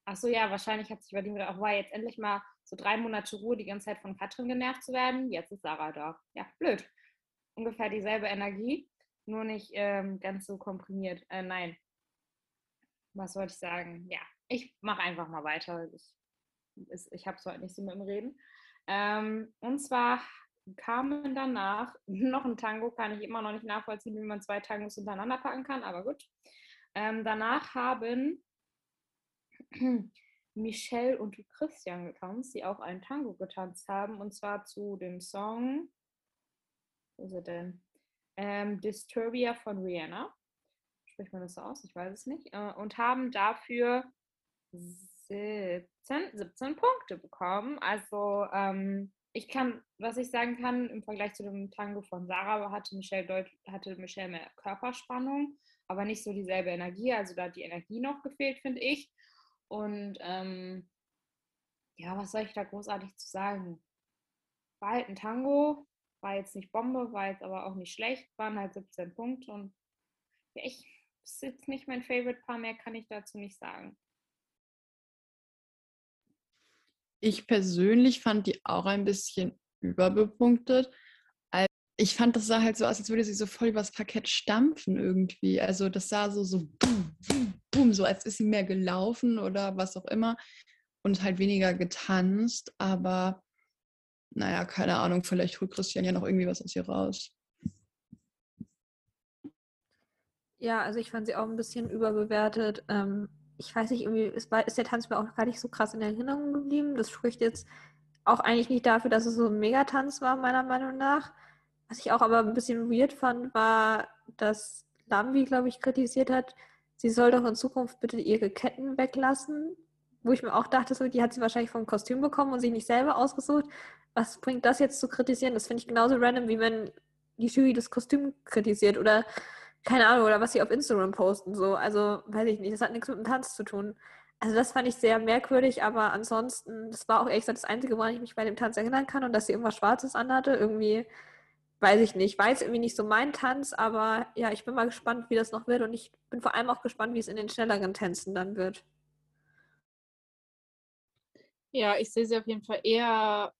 Ach so, ja, wahrscheinlich hat sich bei dem auch, war jetzt endlich mal so drei Monate Ruhe, die ganze Zeit von Katrin genervt zu werden. Jetzt ist Sarah da. Ja, blöd. Ungefähr dieselbe Energie, nur nicht ähm, ganz so komprimiert. Äh, nein. Was wollte ich sagen? Ja, ich mache einfach mal weiter. Ich, ich habe es heute nicht so mit dem Reden. Ähm, und zwar kamen danach [laughs] noch ein Tango, kann ich immer noch nicht nachvollziehen, wie man zwei Tangos hintereinander packen kann, aber gut. Ähm, danach haben [clears throat] Michelle und Christian getanzt, die auch einen Tango getanzt haben, und zwar zu dem Song, wo ist er denn? Ähm, Disturbia von Rihanna. Spricht man das so aus? Ich weiß es nicht. Äh, und haben dafür 17, 17 Punkte bekommen. Also ähm, ich kann, was ich sagen kann, im Vergleich zu dem Tango von Sarah hatte Michelle, Deut hatte Michelle mehr Körperspannung, aber nicht so dieselbe Energie. Also da hat die Energie noch gefehlt, finde ich. Und ähm, ja, was soll ich da großartig zu sagen? War halt ein Tango, war jetzt nicht Bombe, war jetzt aber auch nicht schlecht, waren halt 17 Punkte und ja, ich ist jetzt nicht mein Favorite-Paar mehr, kann ich dazu nicht sagen. Ich persönlich fand die auch ein bisschen überbepunktet. Ich fand, das sah halt so aus, als würde sie so voll übers Parkett stampfen irgendwie. Also das sah so, so boom, boom, boom, so als ist sie mehr gelaufen oder was auch immer und halt weniger getanzt. Aber naja, keine Ahnung, vielleicht holt Christian ja noch irgendwie was aus ihr raus. Ja, also ich fand sie auch ein bisschen überbewertet. Ähm, ich weiß nicht, irgendwie ist, ist der Tanz mir auch gar nicht so krass in Erinnerung geblieben. Das spricht jetzt auch eigentlich nicht dafür, dass es so ein Megatanz war, meiner Meinung nach. Was ich auch aber ein bisschen weird fand, war, dass Lambi, glaube ich, kritisiert hat, sie soll doch in Zukunft bitte ihre Ketten weglassen. Wo ich mir auch dachte, so, die hat sie wahrscheinlich vom Kostüm bekommen und sich nicht selber ausgesucht. Was bringt das jetzt zu kritisieren? Das finde ich genauso random, wie wenn die Jury das Kostüm kritisiert. Oder keine Ahnung, oder was sie auf Instagram posten, so. Also, weiß ich nicht, das hat nichts mit dem Tanz zu tun. Also, das fand ich sehr merkwürdig, aber ansonsten, das war auch ehrlich gesagt das Einzige, woran ich mich bei dem Tanz erinnern kann und dass sie irgendwas Schwarzes anhatte. Irgendwie, weiß ich nicht, jetzt irgendwie nicht so mein Tanz, aber ja, ich bin mal gespannt, wie das noch wird und ich bin vor allem auch gespannt, wie es in den schnelleren Tänzen dann wird. Ja, ich sehe sie auf jeden Fall eher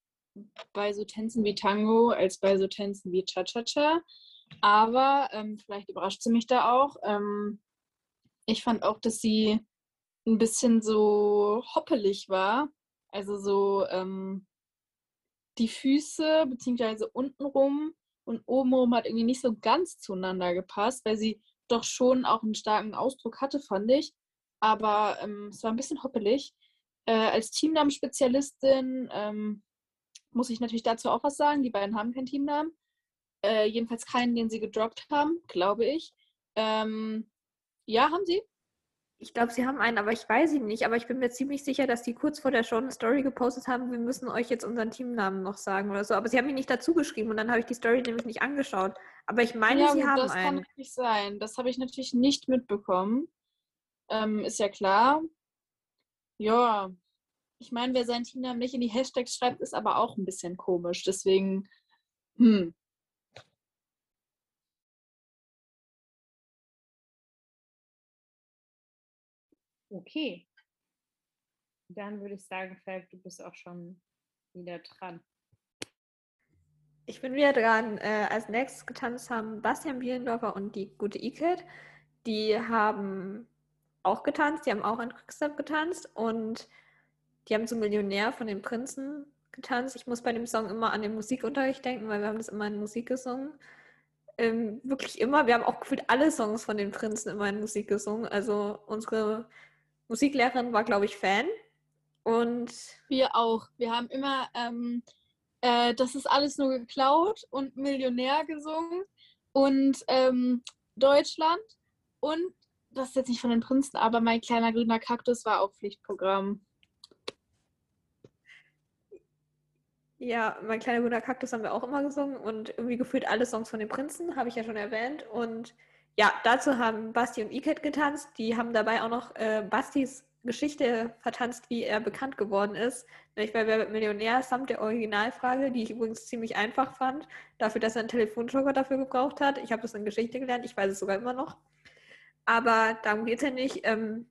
bei so Tänzen wie Tango als bei so Tänzen wie Cha-Cha-Cha. Aber ähm, vielleicht überrascht sie mich da auch. Ähm, ich fand auch, dass sie ein bisschen so hoppelig war. Also so ähm, die Füße, beziehungsweise untenrum und obenrum hat irgendwie nicht so ganz zueinander gepasst, weil sie doch schon auch einen starken Ausdruck hatte, fand ich. Aber ähm, es war ein bisschen hoppelig. Äh, als Teamnamenspezialistin ähm, muss ich natürlich dazu auch was sagen. Die beiden haben keinen Teamnamen. Äh, jedenfalls keinen, den sie gedroppt haben, glaube ich. Ähm, ja, haben sie? Ich glaube, sie haben einen, aber ich weiß ihn nicht. Aber ich bin mir ziemlich sicher, dass die kurz vor der Show eine Story gepostet haben, wir müssen euch jetzt unseren Teamnamen noch sagen oder so. Aber sie haben ihn nicht dazu geschrieben und dann habe ich die Story nämlich nicht angeschaut. Aber ich meine, ja, sie haben das einen. kann nicht sein. Das habe ich natürlich nicht mitbekommen. Ähm, ist ja klar. Ja, ich meine, wer seinen Teamnamen nicht in die Hashtags schreibt, ist aber auch ein bisschen komisch. Deswegen, hm. Okay. Dann würde ich sagen, Falk, du bist auch schon wieder dran. Ich bin wieder dran. Äh, als nächstes getanzt haben Bastian Bielendorfer und die gute Iket. Die haben auch getanzt, die haben auch an Quickstep getanzt und die haben so Millionär von den Prinzen getanzt. Ich muss bei dem Song immer an den Musikunterricht denken, weil wir haben das immer in Musik gesungen. Ähm, wirklich immer. Wir haben auch gefühlt alle Songs von den Prinzen immer in Musik gesungen. Also unsere Musiklehrerin war, glaube ich, Fan. Und Wir auch. Wir haben immer, ähm, äh, das ist alles nur geklaut und Millionär gesungen und ähm, Deutschland und das ist jetzt nicht von den Prinzen, aber mein kleiner grüner Kaktus war auch Pflichtprogramm. ja, mein kleiner grüner Kaktus haben wir auch immer gesungen und irgendwie gefühlt alle Songs von den Prinzen, habe ich ja schon erwähnt. Und ja, dazu haben Basti und Iket getanzt. Die haben dabei auch noch äh, Bastis Geschichte vertanzt, wie er bekannt geworden ist. Nämlich bei Wer wird Millionär samt der Originalfrage, die ich übrigens ziemlich einfach fand, dafür, dass er einen Telefonjoker dafür gebraucht hat. Ich habe das in Geschichte gelernt, ich weiß es sogar immer noch. Aber darum geht es ja nicht. Ähm,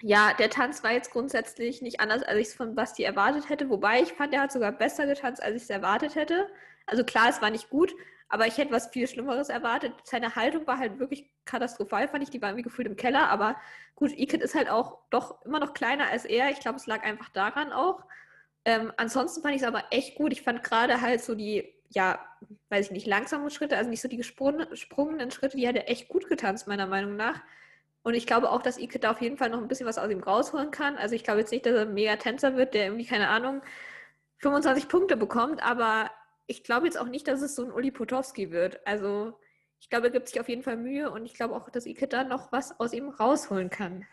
ja, der Tanz war jetzt grundsätzlich nicht anders, als ich es von Basti erwartet hätte. Wobei ich fand, er hat sogar besser getanzt, als ich es erwartet hätte. Also klar, es war nicht gut, aber ich hätte was viel Schlimmeres erwartet. Seine Haltung war halt wirklich katastrophal, fand ich. Die war irgendwie gefühlt im Keller. Aber gut, Iket ist halt auch doch immer noch kleiner als er. Ich glaube, es lag einfach daran auch. Ähm, ansonsten fand ich es aber echt gut. Ich fand gerade halt so die, ja, weiß ich nicht, langsamen Schritte, also nicht so die gesprungenen Schritte, die hat er echt gut getanzt, meiner Meinung nach. Und ich glaube auch, dass Ike da auf jeden Fall noch ein bisschen was aus ihm rausholen kann. Also ich glaube jetzt nicht, dass er ein mega Tänzer wird, der irgendwie, keine Ahnung, 25 Punkte bekommt, aber ich glaube jetzt auch nicht, dass es so ein Uli Potowski wird. Also ich glaube, er gibt sich auf jeden Fall Mühe und ich glaube auch, dass Ike da noch was aus ihm rausholen kann.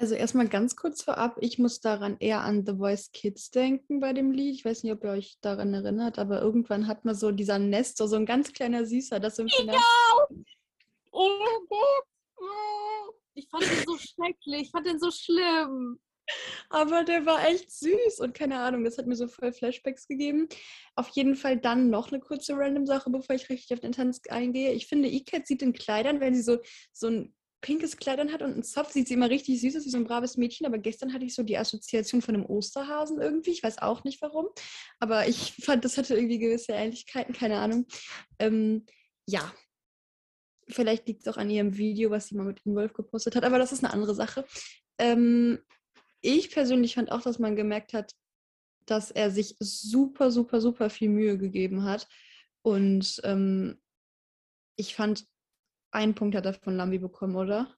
Also erstmal ganz kurz vorab, ich muss daran eher an The Voice Kids denken bei dem Lied. Ich weiß nicht, ob ihr euch daran erinnert, aber irgendwann hat man so dieser Nestor, so ein ganz kleiner Süßer, das im Finale. Oh mein Gott. Oh, Ich fand den so schrecklich, ich fand den so schlimm. Aber der war echt süß und keine Ahnung, das hat mir so voll Flashbacks gegeben. Auf jeden Fall dann noch eine kurze random Sache, bevor ich richtig auf den Tanz eingehe. Ich finde, Ikat sieht in Kleidern, wenn sie so, so ein pinkes Kleid an hat und einen Zopf, sieht sie immer richtig süß aus, wie so ein braves Mädchen. Aber gestern hatte ich so die Assoziation von einem Osterhasen irgendwie. Ich weiß auch nicht warum. Aber ich fand, das hatte irgendwie gewisse Ähnlichkeiten, keine Ahnung. Ähm, ja. Vielleicht liegt es auch an ihrem Video, was sie mal mit Wolf gepostet hat, aber das ist eine andere Sache. Ähm, ich persönlich fand auch, dass man gemerkt hat, dass er sich super, super, super viel Mühe gegeben hat. Und ähm, ich fand, einen Punkt hat er von Lambi bekommen, oder?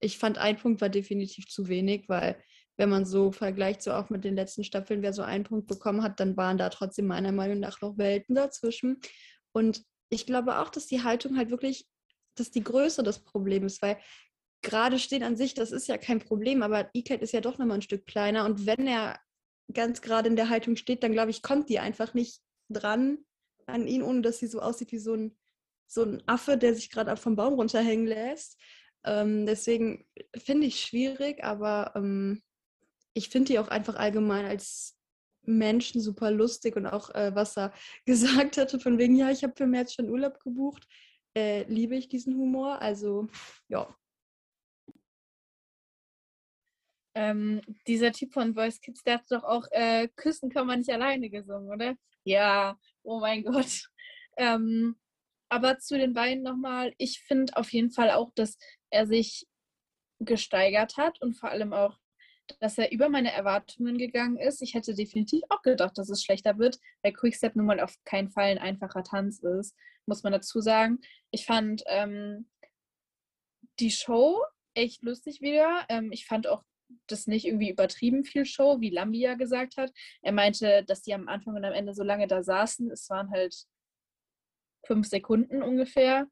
Ich fand, ein Punkt war definitiv zu wenig, weil wenn man so vergleicht, so auch mit den letzten Staffeln, wer so einen Punkt bekommen hat, dann waren da trotzdem meiner Meinung nach noch Welten dazwischen. Und ich glaube auch, dass die Haltung halt wirklich, dass die Größe das Problem ist, weil gerade stehen an sich, das ist ja kein Problem, aber Iket ist ja doch nochmal ein Stück kleiner und wenn er ganz gerade in der Haltung steht, dann glaube ich, kommt die einfach nicht dran an ihn, ohne dass sie so aussieht wie so ein, so ein Affe, der sich gerade vom Baum runterhängen lässt. Ähm, deswegen finde ich schwierig, aber ähm, ich finde die auch einfach allgemein als Menschen super lustig und auch äh, was er [laughs] gesagt hatte, von wegen, ja, ich habe für März schon Urlaub gebucht, äh, liebe ich diesen Humor. Also, ja. Ähm, dieser Typ von Voice Kids, der hat doch auch äh, Küssen kann man nicht alleine gesungen, oder? Ja, oh mein [laughs] Gott. Ähm, aber zu den beiden nochmal, ich finde auf jeden Fall auch, dass er sich gesteigert hat und vor allem auch, dass er über meine Erwartungen gegangen ist. Ich hätte definitiv auch gedacht, dass es schlechter wird, weil Quickstep nun mal auf keinen Fall ein einfacher Tanz ist, muss man dazu sagen. Ich fand ähm, die Show echt lustig wieder. Ähm, ich fand auch das nicht irgendwie übertrieben viel Show, wie Lambi ja gesagt hat. Er meinte, dass die am Anfang und am Ende so lange da saßen. Es waren halt fünf Sekunden ungefähr.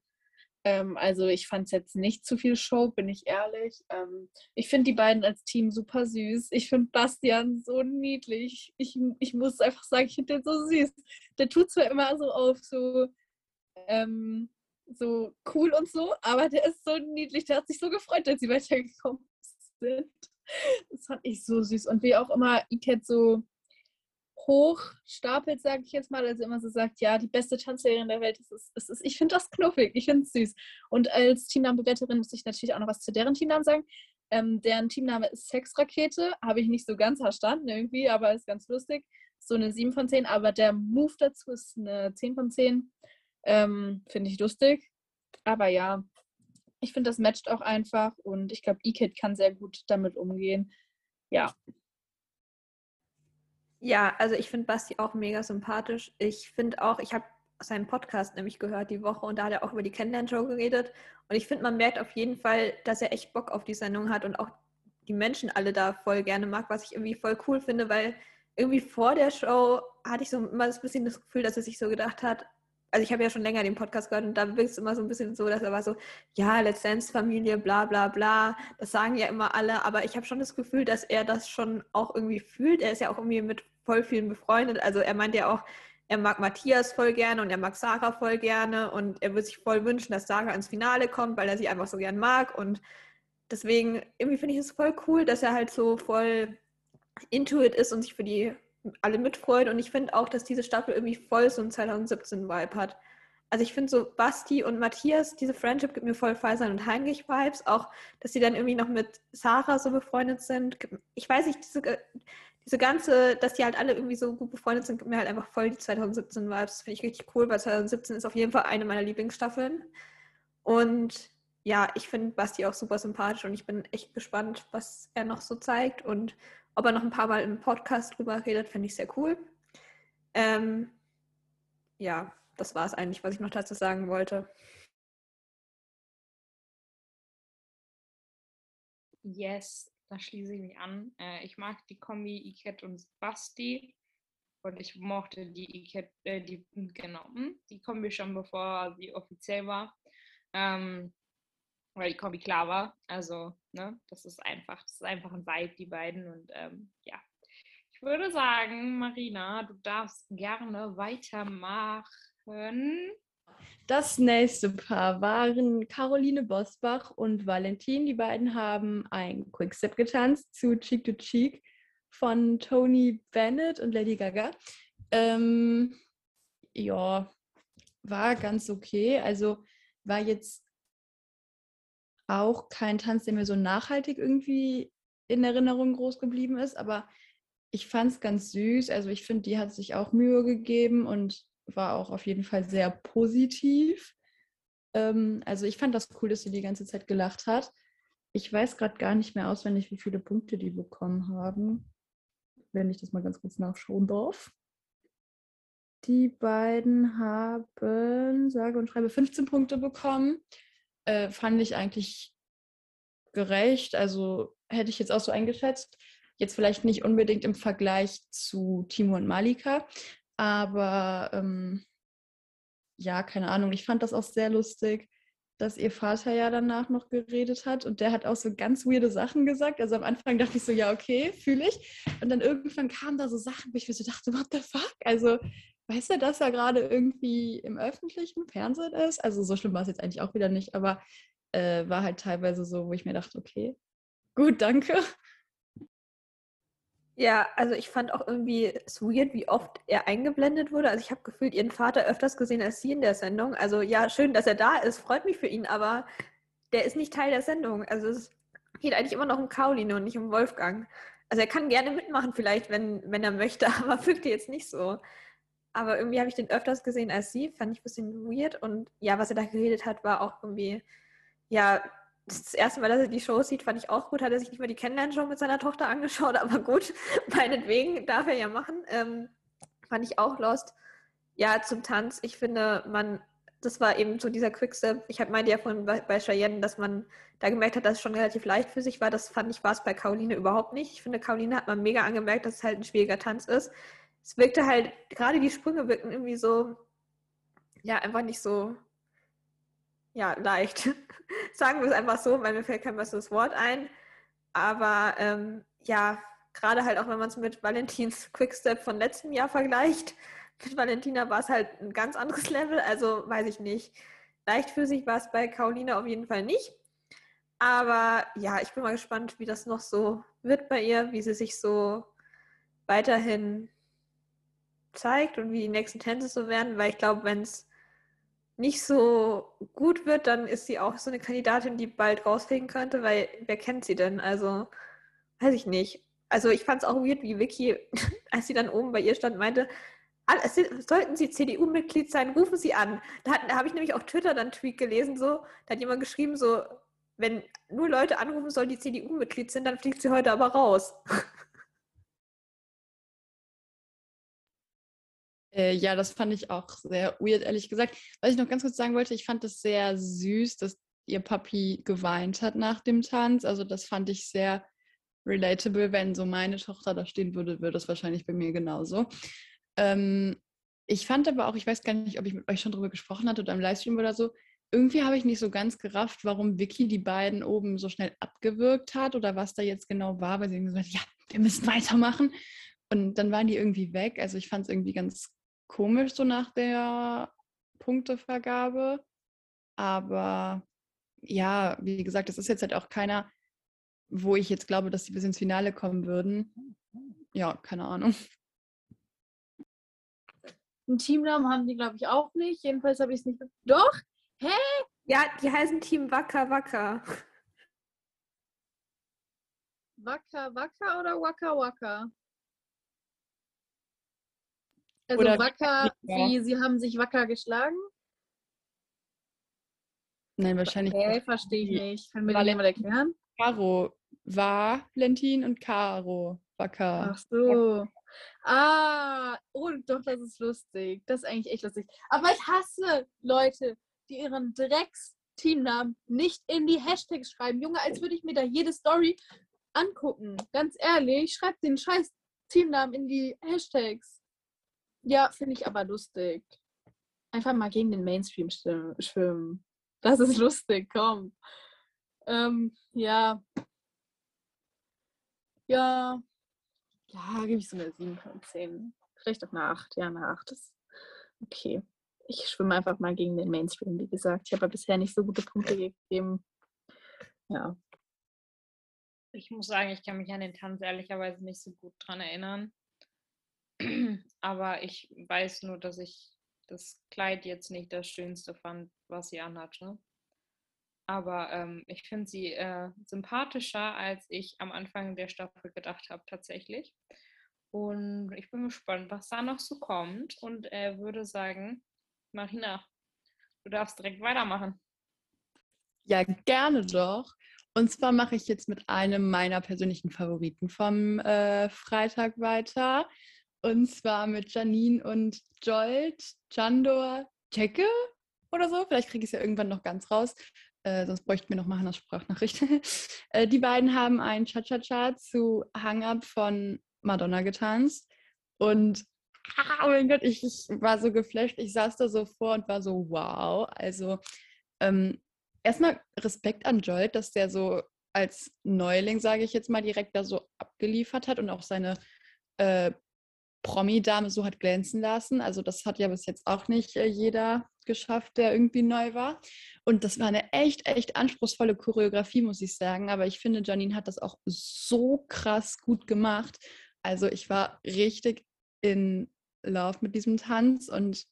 Ähm, also ich fand es jetzt nicht zu viel Show, bin ich ehrlich. Ähm, ich finde die beiden als Team super süß. Ich finde Bastian so niedlich. Ich, ich muss einfach sagen, ich finde den so süß. Der tut zwar immer so auf so, ähm, so cool und so, aber der ist so niedlich. Der hat sich so gefreut, als sie weitergekommen sind. Das fand ich so süß. Und wie auch immer Iket so hochstapelt, sage ich jetzt mal, also immer so sagt, ja, die beste Tanzlehrerin der Welt ist es. Ist, ist, ich finde das knuffig, ich finde es süß. Und als Teamnamenbewerterin muss ich natürlich auch noch was zu deren Teamnamen sagen. Ähm, deren Teamname ist Sexrakete, habe ich nicht so ganz verstanden irgendwie, aber ist ganz lustig. So eine 7 von 10, aber der Move dazu ist eine 10 von 10. Ähm, finde ich lustig. Aber ja, ich finde, das matcht auch einfach und ich glaube, E-Kid kann sehr gut damit umgehen. Ja, ja, also ich finde Basti auch mega sympathisch. Ich finde auch, ich habe seinen Podcast nämlich gehört die Woche und da hat er auch über die Kennenlern-Show geredet. Und ich finde, man merkt auf jeden Fall, dass er echt Bock auf die Sendung hat und auch die Menschen alle da voll gerne mag, was ich irgendwie voll cool finde, weil irgendwie vor der Show hatte ich so immer das bisschen das Gefühl, dass er sich so gedacht hat, also ich habe ja schon länger den Podcast gehört und da wirkt es immer so ein bisschen so, dass er war so, ja, Dance Familie, bla bla bla, das sagen ja immer alle, aber ich habe schon das Gefühl, dass er das schon auch irgendwie fühlt. Er ist ja auch irgendwie mit voll vielen befreundet. Also er meint ja auch, er mag Matthias voll gerne und er mag Sarah voll gerne und er würde sich voll wünschen, dass Sarah ins Finale kommt, weil er sie einfach so gern mag und deswegen irgendwie finde ich es voll cool, dass er halt so voll intuit ist und sich für die alle mitfreut und ich finde auch, dass diese Staffel irgendwie voll so ein 2017-Vibe hat. Also ich finde so Basti und Matthias, diese Friendship gibt mir voll Faisal und Heinrich Vibes. Auch, dass sie dann irgendwie noch mit Sarah so befreundet sind. Ich weiß nicht, diese, diese ganze, dass die halt alle irgendwie so gut befreundet sind, gibt mir halt einfach voll die 2017 Vibes. Das finde ich richtig cool, weil 2017 ist auf jeden Fall eine meiner Lieblingsstaffeln. Und ja, ich finde Basti auch super sympathisch und ich bin echt gespannt, was er noch so zeigt und ob er noch ein paar Mal im Podcast drüber redet, finde ich sehr cool. Ähm, ja, das war es eigentlich, was ich noch dazu sagen wollte. Yes, da schließe ich mich an. Äh, ich mag die Kombi Iket und Basti. Und ich mochte die Iket, äh, die, genau, hm, die Kombi schon bevor sie offiziell war. Ähm, weil die Kombi klar war. Also, ne, das ist einfach, das ist einfach ein Vibe, die beiden. Und ähm, ja. Ich würde sagen, Marina, du darfst gerne weitermachen. Das nächste Paar waren Caroline Bosbach und Valentin. Die beiden haben ein Quickstep getanzt zu Cheek to Cheek von Tony Bennett und Lady Gaga. Ähm, ja, war ganz okay. Also war jetzt auch kein Tanz, der mir so nachhaltig irgendwie in Erinnerung groß geblieben ist, aber ich fand es ganz süß. Also ich finde, die hat sich auch Mühe gegeben und war auch auf jeden Fall sehr positiv. Ähm, also ich fand das cool, dass sie die ganze Zeit gelacht hat. Ich weiß gerade gar nicht mehr auswendig, wie viele Punkte die bekommen haben, wenn ich das mal ganz kurz nachschauen darf. Die beiden haben, sage und schreibe, 15 Punkte bekommen. Äh, fand ich eigentlich gerecht. Also hätte ich jetzt auch so eingeschätzt. Jetzt vielleicht nicht unbedingt im Vergleich zu Timo und Malika, aber ähm, ja, keine Ahnung, ich fand das auch sehr lustig, dass ihr Vater ja danach noch geredet hat und der hat auch so ganz weirde Sachen gesagt. Also am Anfang dachte ich so, ja, okay, fühle ich. Und dann irgendwann kamen da so Sachen, wo ich mir so dachte, what the fuck? Also weißt du, dass er gerade irgendwie im öffentlichen Fernsehen ist? Also so schlimm war es jetzt eigentlich auch wieder nicht, aber äh, war halt teilweise so, wo ich mir dachte, okay, gut, danke. Ja, also ich fand auch irgendwie es weird, wie oft er eingeblendet wurde. Also ich habe gefühlt ihren Vater öfters gesehen als sie in der Sendung. Also ja, schön, dass er da ist, freut mich für ihn, aber der ist nicht Teil der Sendung. Also es geht eigentlich immer noch um Caroline und nicht um Wolfgang. Also er kann gerne mitmachen vielleicht, wenn, wenn er möchte, [laughs] aber wirkt jetzt nicht so. Aber irgendwie habe ich den öfters gesehen als sie, fand ich ein bisschen weird. Und ja, was er da geredet hat, war auch irgendwie, ja, das erste Mal, dass er die Show sieht, fand ich auch gut. Hat er sich nicht mal die Kennenlernshow mit seiner Tochter angeschaut, [laughs] aber gut, meinetwegen darf er ja machen. Ähm, fand ich auch lost. Ja, zum Tanz. Ich finde, man, das war eben so dieser Quickstep. Ich meinte ja vorhin bei, Cheyenne, dass man da gemerkt hat, dass es schon relativ leicht für sich war. Das fand ich, war es bei Caroline überhaupt nicht. Ich finde, Caroline hat man mega angemerkt, dass es halt ein schwieriger Tanz ist. Es wirkte halt, gerade die Sprünge wirkten irgendwie so, ja, einfach nicht so ja, leicht. [laughs] Sagen wir es einfach so, weil mir fällt kein besseres Wort ein. Aber ähm, ja, gerade halt auch, wenn man es mit Valentins Quickstep von letztem Jahr vergleicht. [laughs] Mit Valentina war es halt ein ganz anderes Level, also weiß ich nicht. Leicht für sich war es bei Carolina auf jeden Fall nicht. Aber ja, ich bin mal gespannt, wie das noch so wird bei ihr, wie sie sich so weiterhin zeigt und wie die nächsten Tänze so werden, weil ich glaube, wenn es nicht so gut wird, dann ist sie auch so eine Kandidatin, die bald rausfliegen könnte, weil wer kennt sie denn? Also, weiß ich nicht. Also ich fand es auch weird, wie Vicky, [laughs] als sie dann oben bei ihr stand, meinte, sollten Sie CDU-Mitglied sein, rufen Sie an. Da, da habe ich nämlich auf Twitter dann einen Tweet gelesen, so, da hat jemand geschrieben, so, wenn nur Leute anrufen sollen, die CDU-Mitglied sind, dann fliegt sie heute aber raus. [laughs] Äh, ja, das fand ich auch sehr weird, ehrlich gesagt. Was ich noch ganz kurz sagen wollte, ich fand es sehr süß, dass ihr Papi geweint hat nach dem Tanz. Also das fand ich sehr relatable. Wenn so meine Tochter da stehen würde, würde das wahrscheinlich bei mir genauso. Ähm, ich fand aber auch, ich weiß gar nicht, ob ich mit euch schon drüber gesprochen hatte oder im Livestream oder so, irgendwie habe ich nicht so ganz gerafft, warum Vicky die beiden oben so schnell abgewürgt hat oder was da jetzt genau war, weil sie gesagt hat, ja, wir müssen weitermachen. Und dann waren die irgendwie weg. Also ich fand es irgendwie ganz komisch so nach der Punktevergabe. Aber ja, wie gesagt, das ist jetzt halt auch keiner, wo ich jetzt glaube, dass die bis ins Finale kommen würden. Ja, keine Ahnung. Einen Teamnamen haben die, glaube ich, auch nicht. Jedenfalls habe ich es nicht. Doch! Hä? Ja, die heißen Team Wacker Wacker. Wacker Wacker oder Wacker Wacker? Also Oder- wacker, wie sie haben sich wacker geschlagen? Nein, wahrscheinlich Nee, verstehe ich nicht. Kann mir Valen- das jemand erklären? Caro Valentin und Caro Wacker. Ach so. Ah, oh doch, das ist lustig. Das ist eigentlich echt lustig. Aber ich hasse Leute, die ihren Drecks-Teamnamen nicht in die Hashtags schreiben. Junge, als würde ich mir da jede Story angucken. Ganz ehrlich, schreibt den scheiß Teamnamen in die Hashtags. Ja, finde ich aber lustig. Einfach mal gegen den Mainstream schwim- schwimmen. [laughs] Das ist lustig, komm. Ähm, ja. Ja, ja, gebe ich so eine 7 von 10. Vielleicht auch eine 8. Ja, eine 8 ist okay. Ich schwimme einfach mal gegen den Mainstream, wie gesagt. Ich habe ja bisher nicht so gute Punkte gegeben. Ja. Ich muss sagen, ich kann mich an den Tanz ehrlicherweise nicht so gut dran erinnern. Aber ich weiß nur, dass ich das Kleid jetzt nicht das Schönste fand, was sie anhatte. Aber ähm, ich finde sie äh, sympathischer, als ich am Anfang der Staffel gedacht habe, tatsächlich. Und ich bin gespannt, was da noch so kommt. Und äh, würde sagen, Marina, du darfst direkt weitermachen. Ja, gerne doch. Und zwar mache ich jetzt mit einem meiner persönlichen Favoriten vom äh, Freitag weiter. Und zwar mit Janine und Jolt, Chandor, Tecke oder so. Vielleicht kriege ich es ja irgendwann noch ganz raus. Äh, sonst bräuchten wir noch mal eine Sprachnachricht. [laughs] äh, die beiden haben ein Cha-Cha-Cha zu Hang Up von Madonna getanzt. Und [laughs] oh mein Gott, ich, ich war so geflasht. Ich saß da so vor und war so, wow. Also ähm, erstmal Respekt an Jolt, dass der so als Neuling, sage ich jetzt mal, direkt da so abgeliefert hat und auch seine äh, Promi-Dame so hat glänzen lassen. Also das hat ja bis jetzt auch nicht äh, jeder geschafft, der irgendwie neu war. Und das war eine echt, echt anspruchsvolle Choreografie, muss ich sagen. Aber ich finde, Janine hat das auch so krass gut gemacht. Also ich war richtig in Love mit diesem Tanz und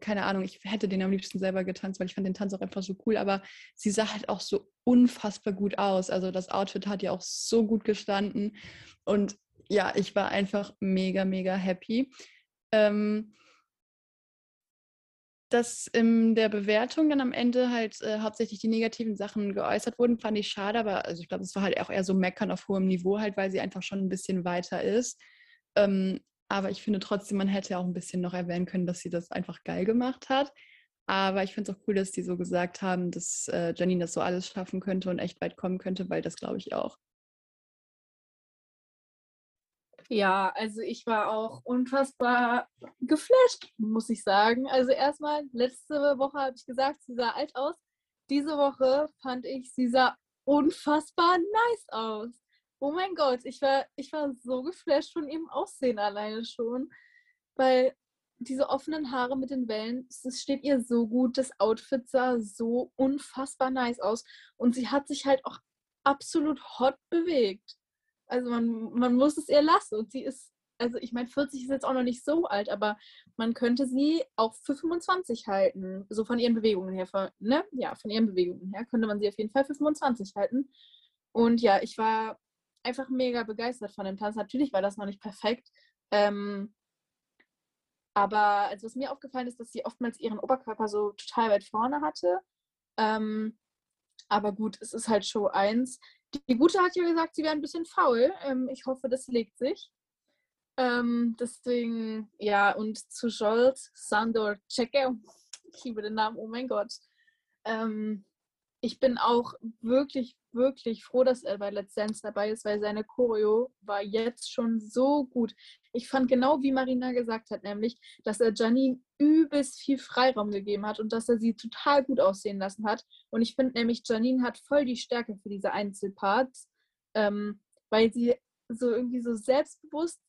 keine Ahnung, ich hätte den am liebsten selber getanzt, weil ich fand den Tanz auch einfach so cool, aber sie sah halt auch so unfassbar gut aus. Also das Outfit hat ja auch so gut gestanden und ja, ich war einfach mega, mega happy. Ähm, dass in der Bewertung dann am Ende halt äh, hauptsächlich die negativen Sachen geäußert wurden, fand ich schade, aber also ich glaube, es war halt auch eher so meckern auf hohem Niveau halt, weil sie einfach schon ein bisschen weiter ist. Ähm, aber ich finde trotzdem, man hätte auch ein bisschen noch erwähnen können, dass sie das einfach geil gemacht hat. Aber ich finde es auch cool, dass die so gesagt haben, dass äh, Janine das so alles schaffen könnte und echt weit kommen könnte, weil das glaube ich auch. Ja, also ich war auch unfassbar geflasht, muss ich sagen. Also erstmal, letzte Woche habe ich gesagt, sie sah alt aus. Diese Woche fand ich, sie sah unfassbar nice aus. Oh mein Gott, ich war, ich war so geflasht von ihrem Aussehen alleine schon, weil diese offenen Haare mit den Wellen, das steht ihr so gut, das Outfit sah so unfassbar nice aus und sie hat sich halt auch absolut hot bewegt. Also man, man muss es ihr lassen und sie ist, also ich meine, 40 ist jetzt auch noch nicht so alt, aber man könnte sie auch für 25 halten, so von ihren Bewegungen her, von, ne? Ja, von ihren Bewegungen her könnte man sie auf jeden Fall für 25 halten. Und ja, ich war einfach mega begeistert von dem Tanz. Natürlich war das noch nicht perfekt. Ähm, aber also was mir aufgefallen ist, dass sie oftmals ihren Oberkörper so total weit vorne hatte. Ähm, aber gut, es ist halt Show 1. Die Gute hat ja gesagt, sie wäre ein bisschen faul. Ähm, ich hoffe, das legt sich. Ähm, deswegen, ja, und zu Jolt, Sandor Cecke, ich liebe den Namen, oh mein Gott. Ähm, ich bin auch wirklich, wirklich froh, dass er bei Let's Dance dabei ist, weil seine Choreo war jetzt schon so gut. Ich fand genau, wie Marina gesagt hat, nämlich, dass er Janine übelst viel Freiraum gegeben hat und dass er sie total gut aussehen lassen hat. Und ich finde nämlich, Janine hat voll die Stärke für diese Einzelparts, ähm, weil sie so irgendwie so selbstbewusst,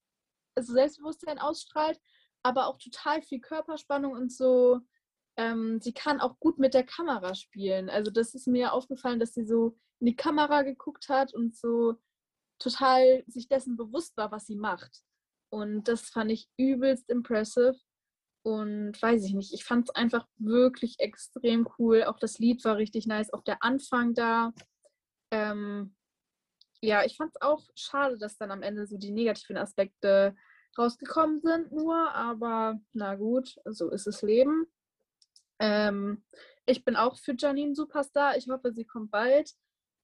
also Selbstbewusstsein ausstrahlt, aber auch total viel Körperspannung und so ähm, sie kann auch gut mit der Kamera spielen. Also das ist mir aufgefallen, dass sie so in die Kamera geguckt hat und so total sich dessen bewusst war, was sie macht. Und das fand ich übelst impressive. Und weiß ich nicht, ich fand es einfach wirklich extrem cool. Auch das Lied war richtig nice, auch der Anfang da. Ähm, ja, ich fand es auch schade, dass dann am Ende so die negativen Aspekte rausgekommen sind, nur, aber na gut, so ist das Leben. Ähm, ich bin auch für Janine Superstar. Ich hoffe, sie kommt bald.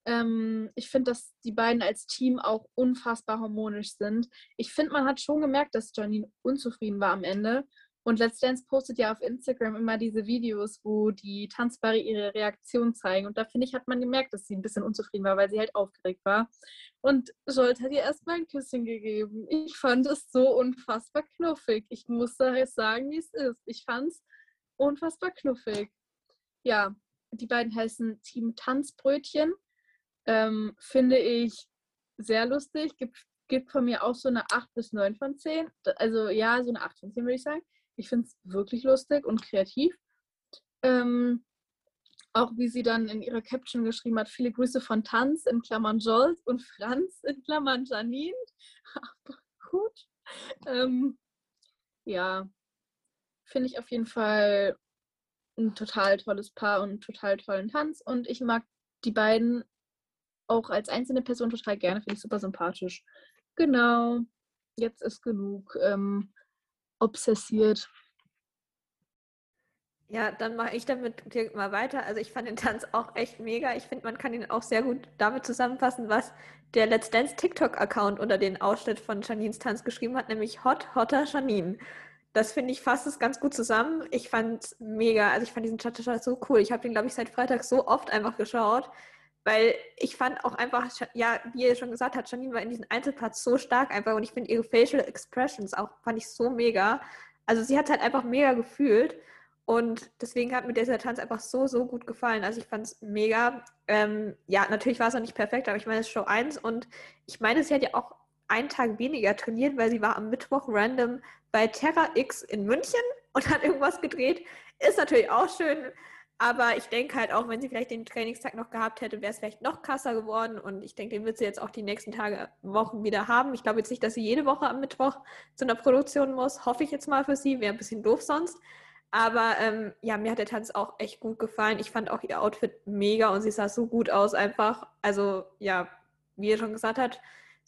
Ähm, ich finde, dass die beiden als Team auch unfassbar harmonisch sind. Ich finde, man hat schon gemerkt, dass Janine unzufrieden war am Ende. Und Let's Dance postet ja auf Instagram immer diese Videos, wo die Tanzbare ihre Reaktion zeigen. Und da finde ich, hat man gemerkt, dass sie ein bisschen unzufrieden war, weil sie halt aufgeregt war. Und Jolt hat ihr erstmal ein Küsschen gegeben. Ich fand es so unfassbar knuffig. Ich muss jetzt sagen, wie es ist. Ich fand es unfassbar knuffig. Ja, die beiden heißen Team Tanzbrötchen. Ähm, finde ich sehr lustig. Gibt, gibt von mir auch so eine 8 bis 9 von 10. Also ja, so eine 8 von 10 würde ich sagen. Ich finde es wirklich lustig und kreativ. Ähm, auch wie sie dann in ihrer Caption geschrieben hat, viele Grüße von Tanz in Klammern Jolt und Franz in Klammern Janine. [laughs] Gut. Ähm, ja, finde ich auf jeden Fall ein total tolles Paar und einen total tollen Tanz. Und ich mag die beiden auch als einzelne Person total gerne, finde ich super sympathisch. Genau, jetzt ist genug ähm, obsessiert. Ja, dann mache ich damit mal weiter. Also ich fand den Tanz auch echt mega. Ich finde, man kann ihn auch sehr gut damit zusammenfassen, was der Let's Dance TikTok-Account unter den Ausschnitt von Janines Tanz geschrieben hat, nämlich Hot Hotter Janine das finde ich fasst es ganz gut zusammen. Ich fand es mega, also ich fand diesen Cha-Cha-Cha so cool. Ich habe den, glaube ich, seit Freitag so oft einfach geschaut, weil ich fand auch einfach, ja, wie ihr schon gesagt habt, Janine war in diesem Einzelplatz so stark einfach und ich finde ihre Facial Expressions auch, fand ich so mega. Also sie hat halt einfach mega gefühlt und deswegen hat mir dieser Tanz einfach so, so gut gefallen. Also ich fand es mega. Ähm, ja, natürlich war es auch nicht perfekt, aber ich meine, es ist Show 1 und ich meine, sie hat ja auch einen Tag weniger trainiert, weil sie war am Mittwoch random bei Terra X in München und hat irgendwas gedreht. Ist natürlich auch schön, aber ich denke halt auch, wenn sie vielleicht den Trainingstag noch gehabt hätte, wäre es vielleicht noch krasser geworden. Und ich denke, den wird sie jetzt auch die nächsten Tage, Wochen wieder haben. Ich glaube jetzt nicht, dass sie jede Woche am Mittwoch zu einer Produktion muss. Hoffe ich jetzt mal für sie. Wäre ein bisschen doof sonst. Aber ähm, ja, mir hat der Tanz auch echt gut gefallen. Ich fand auch ihr Outfit mega und sie sah so gut aus einfach. Also ja, wie ihr schon gesagt habt,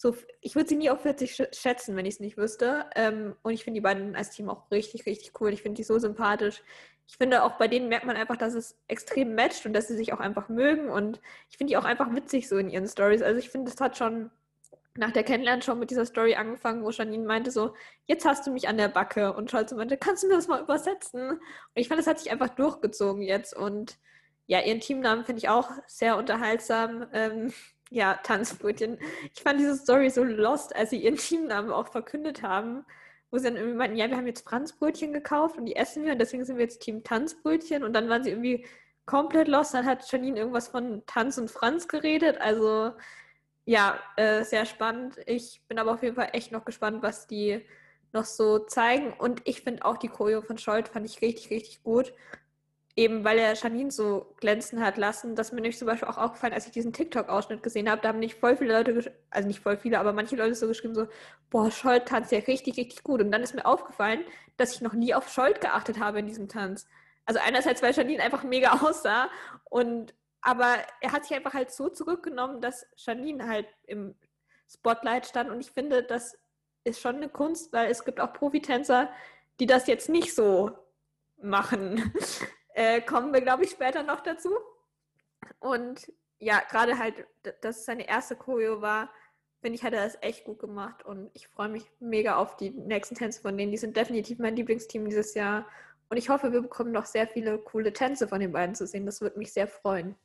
so, ich würde sie nie auf 40 schätzen, wenn ich es nicht wüsste. Ähm, und ich finde die beiden als Team auch richtig, richtig cool. Ich finde die so sympathisch ich finde auch bei denen merkt man einfach, dass es extrem matcht und dass sie sich auch einfach mögen. Und ich finde die auch einfach witzig so in ihren Stories. Also ich finde, das hat schon nach der Kennenlernen schon mit dieser Story angefangen, wo Janine meinte so, jetzt hast du mich an der Backe. Und Scholze meinte, kannst du mir das mal übersetzen? Und ich fand, das hat sich einfach durchgezogen jetzt. Und ja, ihren Teamnamen finde ich auch sehr unterhaltsam. Ähm, ja, Tanzbrötchen. Ich fand diese Story so lost, als sie ihren Teamnamen auch verkündet haben wo sie dann irgendwie meinten, ja, wir haben jetzt Franzbrötchen gekauft und die essen wir und deswegen sind wir jetzt Team Tanzbrötchen und dann waren sie irgendwie komplett lost. Dann hat Janine irgendwas von Tanz und Franz geredet. Also ja, äh, sehr spannend. Ich bin aber auf jeden Fall echt noch gespannt, was die noch so zeigen. Und ich finde auch die Choreo von Scholt fand ich richtig, richtig gut eben weil er Janine so glänzen hat lassen, dass mir nämlich zum Beispiel auch aufgefallen, als ich diesen TikTok-Ausschnitt gesehen habe, da haben nicht voll viele Leute, also nicht voll viele, aber manche Leute so geschrieben, so, boah, Scholt tanzt ja richtig, richtig gut. Und dann ist mir aufgefallen, dass ich noch nie auf Scholt geachtet habe in diesem Tanz. Also einerseits, weil Janine einfach mega [laughs] aussah und aber er hat sich einfach halt so zurückgenommen, dass Janine halt im Spotlight stand und ich finde, das ist schon eine Kunst, weil es gibt auch Profitänzer, die das jetzt nicht so machen. [laughs] Äh, kommen wir, glaube ich, später noch dazu. Und ja, gerade halt, dass es seine erste Choreo war, finde ich, hat er das echt gut gemacht. Und ich freue mich mega auf die nächsten Tänze von denen. Die sind definitiv mein Lieblingsteam dieses Jahr. Und ich hoffe, wir bekommen noch sehr viele coole Tänze von den beiden zu sehen. Das würde mich sehr freuen.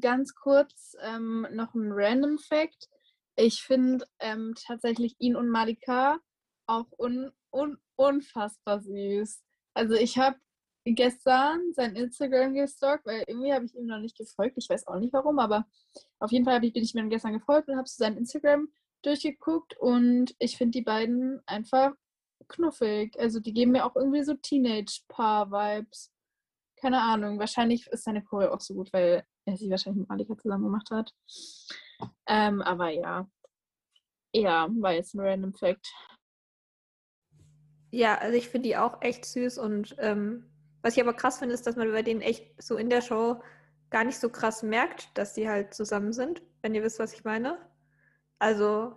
Ganz kurz ähm, noch ein Random Fact. Ich finde ähm, tatsächlich ihn und Malika auch un un unfassbar süß. Also ich habe gestern sein Instagram gestalkt, weil irgendwie habe ich ihm noch nicht gefolgt. Ich weiß auch nicht warum, aber auf jeden Fall bin ich mir gestern gefolgt und habe sein Instagram durchgeguckt und ich finde die beiden einfach knuffig. Also die geben mir auch irgendwie so Teenage-Paar-Vibes. Keine Ahnung. Wahrscheinlich ist seine Choreo auch so gut, weil er sie wahrscheinlich mit Malika zusammen gemacht hat. Ähm, aber ja. Ja, war jetzt ein random Fact. Ja, also ich finde die auch echt süß und ähm, was ich aber krass finde, ist, dass man bei denen echt so in der Show gar nicht so krass merkt, dass die halt zusammen sind, wenn ihr wisst, was ich meine. Also,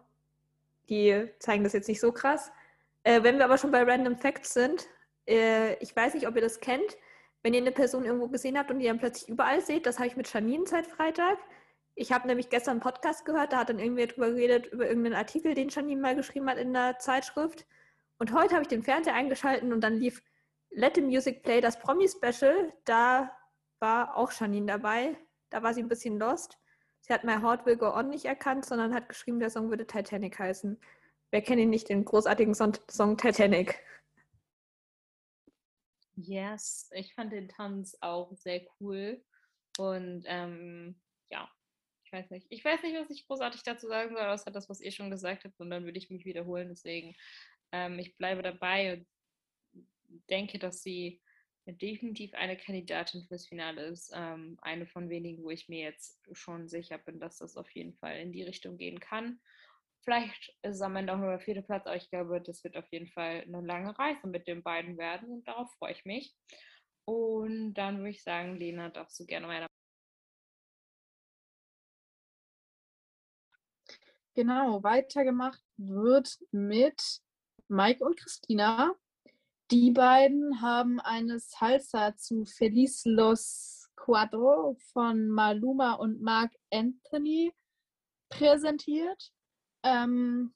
die zeigen das jetzt nicht so krass. Äh, wenn wir aber schon bei Random Facts sind, äh, ich weiß nicht, ob ihr das kennt, wenn ihr eine Person irgendwo gesehen habt und die dann plötzlich überall seht, das habe ich mit Janine seit Freitag. Ich habe nämlich gestern einen Podcast gehört, da hat dann irgendwer drüber geredet, über irgendeinen Artikel, den Janine mal geschrieben hat in der Zeitschrift. Und heute habe ich den Fernseher eingeschaltet und dann lief Let the Music Play, das Promi-Special. Da war auch Janine dabei. Da war sie ein bisschen lost. Sie hat My Heart Will Go On nicht erkannt, sondern hat geschrieben, der Song würde Titanic heißen. Wer kennt ihn nicht, den großartigen Song, Song Titanic? Yes, ich fand den Tanz auch sehr cool. Und ähm, ja, ich weiß nicht. Ich weiß nicht, was ich großartig dazu sagen soll, außer das, was ihr schon gesagt habt. Und dann würde ich mich wiederholen. Deswegen ähm, ich bleibe dabei und denke, dass sie definitiv eine Kandidatin fürs Finale ist. Ähm, eine von wenigen, wo ich mir jetzt schon sicher bin, dass das auf jeden Fall in die Richtung gehen kann. Vielleicht ist es am Ende auch nur der vierte Platz, aber ich glaube, das wird auf jeden Fall eine lange Reise mit den beiden werden und darauf freue ich mich. Und dann würde ich sagen, Lena, darfst du gerne weiter. Genau, weitergemacht wird mit Mike und Christina. Die beiden haben eine Salsa zu Feliz Los Cuatro von Maluma und Mark Anthony präsentiert. Ähm,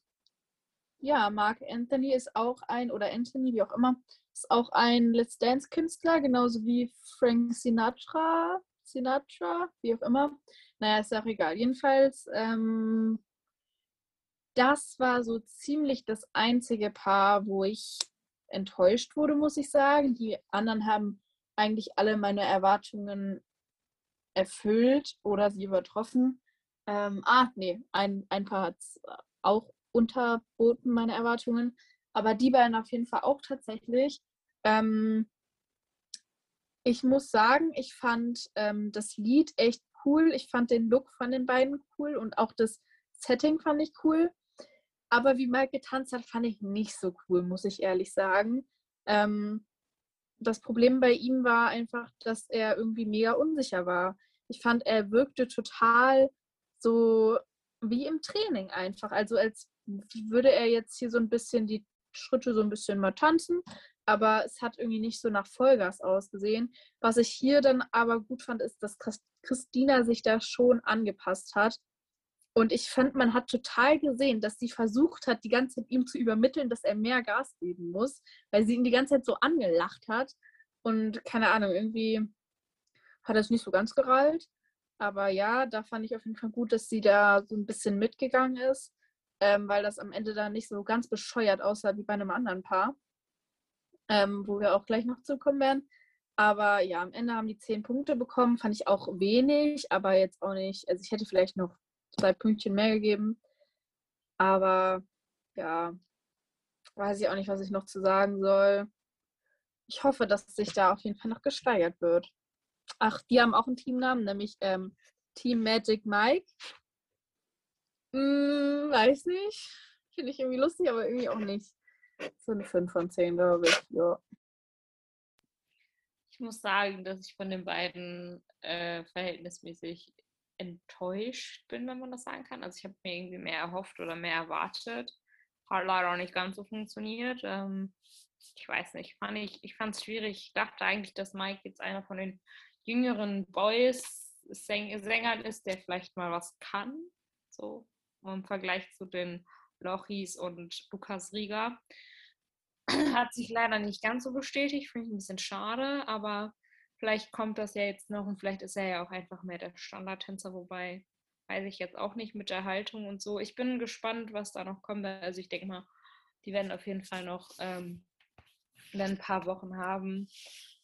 ja, Mark Anthony ist auch ein, oder Anthony, wie auch immer, ist auch ein Let's Dance-Künstler, genauso wie Frank Sinatra, Sinatra, wie auch immer. Naja, ist auch egal. Jedenfalls ähm, das war so ziemlich das einzige Paar, wo ich enttäuscht wurde, muss ich sagen. Die anderen haben eigentlich alle meine Erwartungen erfüllt oder sie übertroffen. Ähm, ah, nee, ein, ein paar hat es auch unterboten, meine Erwartungen. Aber die beiden auf jeden Fall auch tatsächlich. Ähm, ich muss sagen, ich fand ähm, das Lied echt cool. Ich fand den Look von den beiden cool und auch das Setting fand ich cool. Aber wie Mike getanzt hat, fand ich nicht so cool, muss ich ehrlich sagen. Ähm, das Problem bei ihm war einfach, dass er irgendwie mega unsicher war. Ich fand, er wirkte total so wie im Training einfach. Also als würde er jetzt hier so ein bisschen die Schritte so ein bisschen mal tanzen, aber es hat irgendwie nicht so nach Vollgas ausgesehen. Was ich hier dann aber gut fand, ist, dass Christina sich da schon angepasst hat. Und ich fand, man hat total gesehen, dass sie versucht hat, die ganze Zeit ihm zu übermitteln, dass er mehr Gas geben muss, weil sie ihn die ganze Zeit so angelacht hat. Und keine Ahnung, irgendwie hat er es nicht so ganz gerallt. Aber ja, da fand ich auf jeden Fall gut, dass sie da so ein bisschen mitgegangen ist, ähm, weil das am Ende dann nicht so ganz bescheuert aussah wie bei einem anderen Paar, ähm, wo wir auch gleich noch zukommen werden. Aber ja, am Ende haben die zehn Punkte bekommen, fand ich auch wenig, aber jetzt auch nicht. Also ich hätte vielleicht noch zwei Pünktchen mehr gegeben. Aber ja, weiß ich auch nicht, was ich noch zu sagen soll. Ich hoffe, dass sich da auf jeden Fall noch gesteigert wird. Ach, die haben auch einen Teamnamen, nämlich ähm, Team Magic Mike. Hm, weiß nicht. Finde ich irgendwie lustig, aber irgendwie auch nicht. So eine 5 von 10, glaube ich. Ja. Ich muss sagen, dass ich von den beiden äh, verhältnismäßig enttäuscht bin, wenn man das sagen kann. Also ich habe mir irgendwie mehr erhofft oder mehr erwartet. Hat leider auch nicht ganz so funktioniert. Ähm, ich weiß nicht, fand ich, ich fand es schwierig. Ich dachte eigentlich, dass Mike jetzt einer von den jüngeren Boys Sängern ist, der vielleicht mal was kann. So im Vergleich zu den Lochis und Lukas Rieger. [clears throat] Hat sich leider nicht ganz so bestätigt, finde ich ein bisschen schade, aber vielleicht kommt das ja jetzt noch und vielleicht ist er ja auch einfach mehr der Standardtänzer, wobei weiß ich jetzt auch nicht mit der Haltung und so. Ich bin gespannt, was da noch kommt. Also ich denke mal, die werden auf jeden Fall noch ähm, ein paar Wochen haben,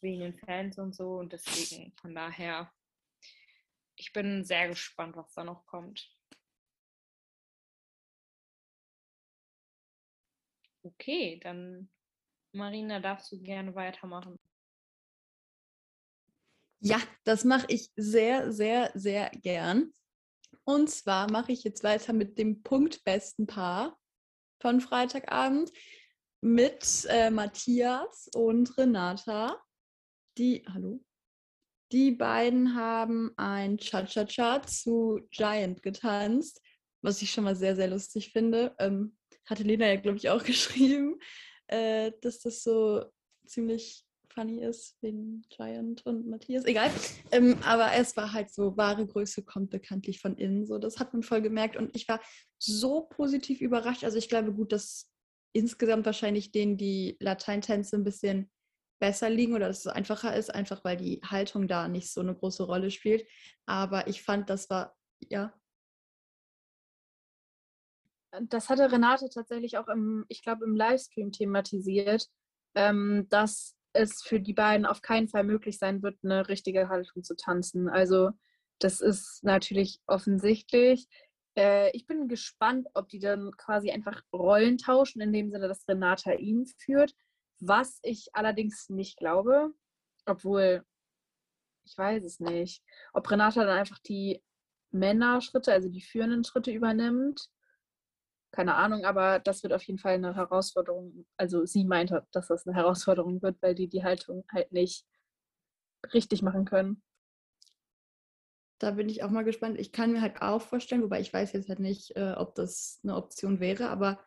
wegen den Fans und so. Und deswegen, von daher, ich bin sehr gespannt, was da noch kommt. Okay, dann Marina, darfst du gerne weitermachen. Ja, das mache ich sehr, sehr, sehr gern. Und zwar mache ich jetzt weiter mit dem punktbesten Paar von Freitagabend mit äh, Matthias und Renata. Die, hallo? Die beiden haben ein Cha-Cha-Cha zu Giant getanzt, was ich schon mal sehr, sehr lustig finde. Ähm, hatte Lena ja, glaube ich, auch [laughs] geschrieben, äh, dass das so ziemlich funny ist wegen Giant und Matthias. Egal. Ähm, aber es war halt so, wahre Größe kommt bekanntlich von innen. So, das hat man voll gemerkt. Und ich war so positiv überrascht. Also ich glaube gut, dass insgesamt wahrscheinlich denen die Lateintänze ein bisschen besser liegen oder dass es einfacher ist, einfach weil die Haltung da nicht so eine große Rolle spielt. Aber ich fand, das war, ja. Das hatte Renate tatsächlich auch im, ich glaube, im Livestream thematisiert, ähm, dass es für die beiden auf keinen Fall möglich sein wird, eine richtige Haltung zu tanzen. Also das ist natürlich offensichtlich. Äh, ich bin gespannt, ob die dann quasi einfach Rollen tauschen, in dem Sinne, dass Renata ihn führt was ich allerdings nicht glaube, obwohl ich weiß es nicht, ob Renata dann einfach die Männerschritte, also die führenden Schritte übernimmt. Keine Ahnung, aber das wird auf jeden Fall eine Herausforderung. Also sie meinte, dass das eine Herausforderung wird, weil die die Haltung halt nicht richtig machen können. Da bin ich auch mal gespannt. Ich kann mir halt auch vorstellen, wobei ich weiß jetzt halt nicht, äh, ob das eine Option wäre, aber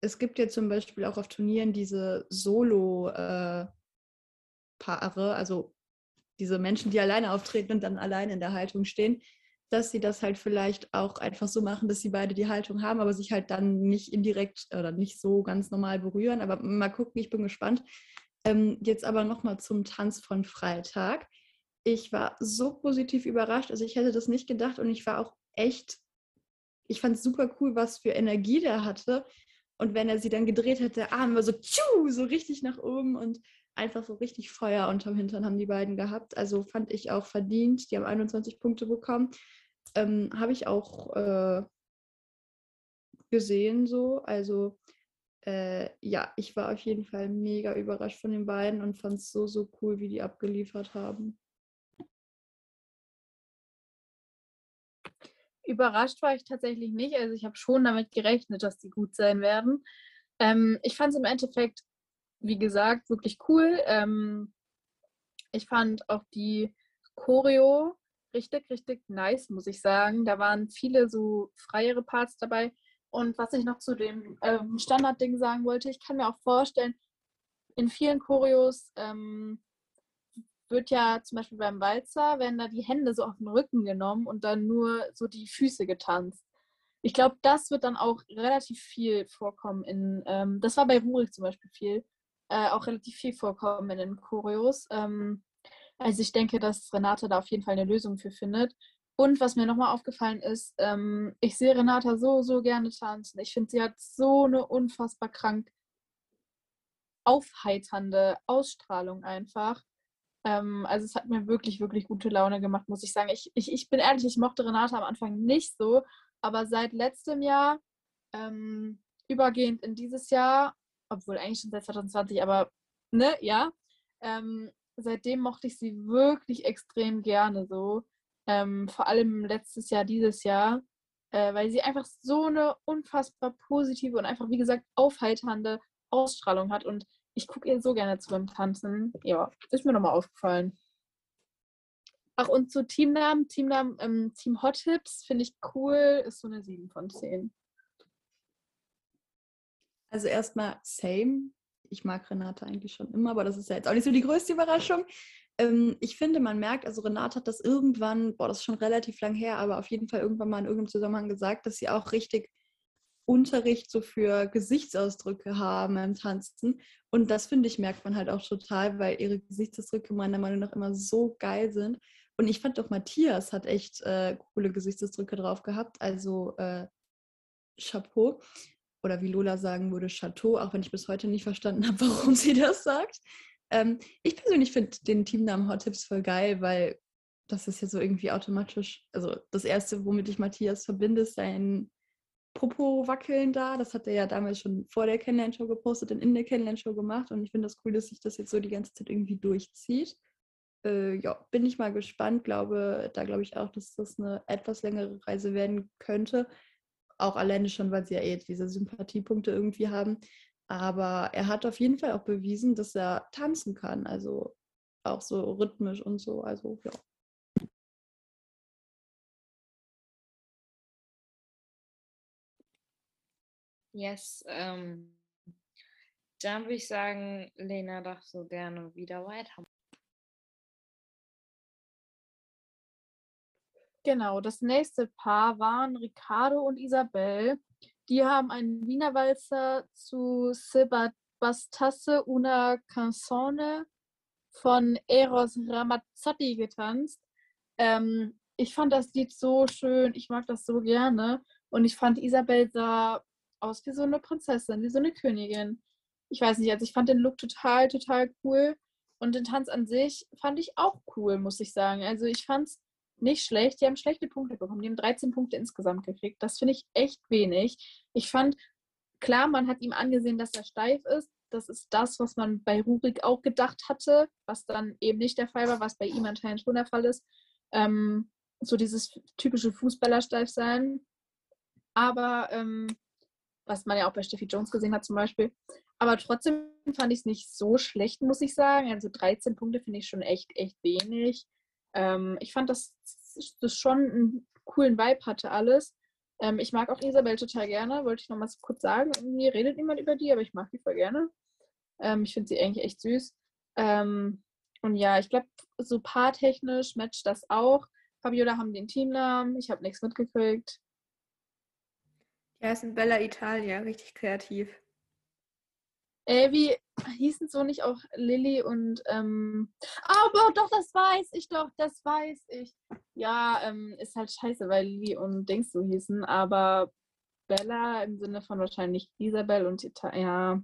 es gibt ja zum Beispiel auch auf Turnieren diese Solo-Paare, äh, also diese Menschen, die alleine auftreten und dann alleine in der Haltung stehen, dass sie das halt vielleicht auch einfach so machen, dass sie beide die Haltung haben, aber sich halt dann nicht indirekt oder nicht so ganz normal berühren. Aber mal gucken, ich bin gespannt. Ähm, jetzt aber nochmal zum Tanz von Freitag. Ich war so positiv überrascht, also ich hätte das nicht gedacht und ich war auch echt, ich fand es super cool, was für Energie der hatte und wenn er sie dann gedreht hat, der Arm war so, tschu, so richtig nach oben und einfach so richtig Feuer unterm Hintern haben die beiden gehabt. Also fand ich auch verdient. Die haben 21 Punkte bekommen. Ähm, Habe ich auch äh, gesehen so. Also äh, ja, ich war auf jeden Fall mega überrascht von den beiden und fand es so, so cool, wie die abgeliefert haben. Überrascht war ich tatsächlich nicht. Also ich habe schon damit gerechnet, dass die gut sein werden. Ähm, ich fand es im Endeffekt, wie gesagt, wirklich cool. Ähm, ich fand auch die Choreo richtig, richtig nice, muss ich sagen. Da waren viele so freiere Parts dabei. Und was ich noch zu dem ähm, Standardding sagen wollte, ich kann mir auch vorstellen, in vielen Choreos ähm, wird ja zum Beispiel beim Walzer, werden da die Hände so auf den Rücken genommen und dann nur so die Füße getanzt. Ich glaube, das wird dann auch relativ viel vorkommen in, ähm, das war bei Rurik zum Beispiel viel, äh, auch relativ viel vorkommen in den Choreos. Ähm, also ich denke, dass Renate da auf jeden Fall eine Lösung für findet. Und was mir nochmal aufgefallen ist, ähm, ich sehe Renata so, so gerne tanzen. Ich finde, sie hat so eine unfassbar krank aufheiternde Ausstrahlung einfach. Ähm, also es hat mir wirklich, wirklich gute Laune gemacht, muss ich sagen. Ich, ich, ich bin ehrlich, ich mochte Renata am Anfang nicht so, aber seit letztem Jahr, ähm, übergehend in dieses Jahr, obwohl eigentlich schon seit 2020, aber ne, ja, ähm, seitdem mochte ich sie wirklich extrem gerne so. Ähm, vor allem letztes Jahr, dieses Jahr, äh, weil sie einfach so eine unfassbar positive und einfach, wie gesagt, aufheiternde Ausstrahlung hat. Und ich gucke ihr so gerne zu beim Tanzen. Ja, ist mir nochmal aufgefallen. Ach, und zu Teamnamen, Teamnamen, ähm, Team Hot Tips finde ich cool, ist so eine 7 von 10. Also erstmal same. Ich mag Renate eigentlich schon immer, aber das ist ja jetzt auch nicht so die größte Überraschung. Ähm, ich finde, man merkt, also Renate hat das irgendwann, boah, das ist schon relativ lang her, aber auf jeden Fall irgendwann mal in irgendeinem Zusammenhang gesagt, dass sie auch richtig Unterricht so für Gesichtsausdrücke haben im Tanzen. Und das finde ich, merkt man halt auch total, weil ihre Gesichtsausdrücke meiner Meinung nach immer so geil sind. Und ich fand auch Matthias hat echt äh, coole Gesichtsausdrücke drauf gehabt. Also äh, Chapeau. Oder wie Lola sagen würde, Chateau, auch wenn ich bis heute nicht verstanden [laughs] habe, warum sie das sagt. Ähm, ich persönlich finde den Teamnamen Hot Tips voll geil, weil das ist ja so irgendwie automatisch, also das Erste, womit ich Matthias verbinde, ist sein Popo-Wackeln da. Das hat er ja damals schon vor der Kennenlernshow gepostet und in der Kennenlernshow gemacht. Und ich finde das cool, dass sich das jetzt so die ganze Zeit irgendwie durchzieht. Äh, ja, bin ich mal gespannt. Glaube, da glaube ich auch, dass das eine etwas längere Reise werden könnte. Auch alleine schon, weil sie ja eh diese Sympathiepunkte irgendwie haben. Aber er hat auf jeden Fall auch bewiesen, dass er tanzen kann. Also auch so rhythmisch und so. Also ja. Yes. Ähm, dann würde ich sagen, Lena darf so gerne wieder weitermachen. Genau, das nächste Paar waren Ricardo und Isabel. Die haben einen Wiener Walzer zu Sebastiasse una canzone von Eros Ramazzotti getanzt. Ähm, ich fand das Lied so schön, ich mag das so gerne. Und ich fand, Isabel sah aus wie so eine Prinzessin, wie so eine Königin. Ich weiß nicht, also ich fand den Look total, total cool. Und den Tanz an sich fand ich auch cool, muss ich sagen. Also ich fand es nicht schlecht. Die haben schlechte Punkte bekommen. Die haben 13 Punkte insgesamt gekriegt. Das finde ich echt wenig. Ich fand, klar, man hat ihm angesehen, dass er steif ist. Das ist das, was man bei Rurik auch gedacht hatte, was dann eben nicht der Fall war, was bei ihm anscheinend schon der Fall ist. Ähm, so dieses typische Fußballersteif-Sein. Aber ähm, was man ja auch bei Steffi Jones gesehen hat zum Beispiel. Aber trotzdem fand ich es nicht so schlecht, muss ich sagen. Also 13 Punkte finde ich schon echt, echt wenig. Ähm, ich fand, dass das schon einen coolen Vibe hatte alles. Ähm, ich mag auch Isabel total gerne, wollte ich noch mal kurz sagen. Irgendwie redet niemand über die, aber ich mag die voll gerne. Ähm, ich finde sie eigentlich echt süß. Ähm, und ja, ich glaube, so paartechnisch matcht das auch. Fabiola haben den Teamnamen, ich habe nichts mitgekriegt. Ja, ist ein Bella Italia, richtig kreativ. Äh, wie hießen so nicht auch Lilly und ähm, aber doch, das weiß ich doch, das weiß ich. Ja, ähm, ist halt scheiße, weil Lilly und Dings so hießen, aber Bella im Sinne von wahrscheinlich Isabel und Ita ja.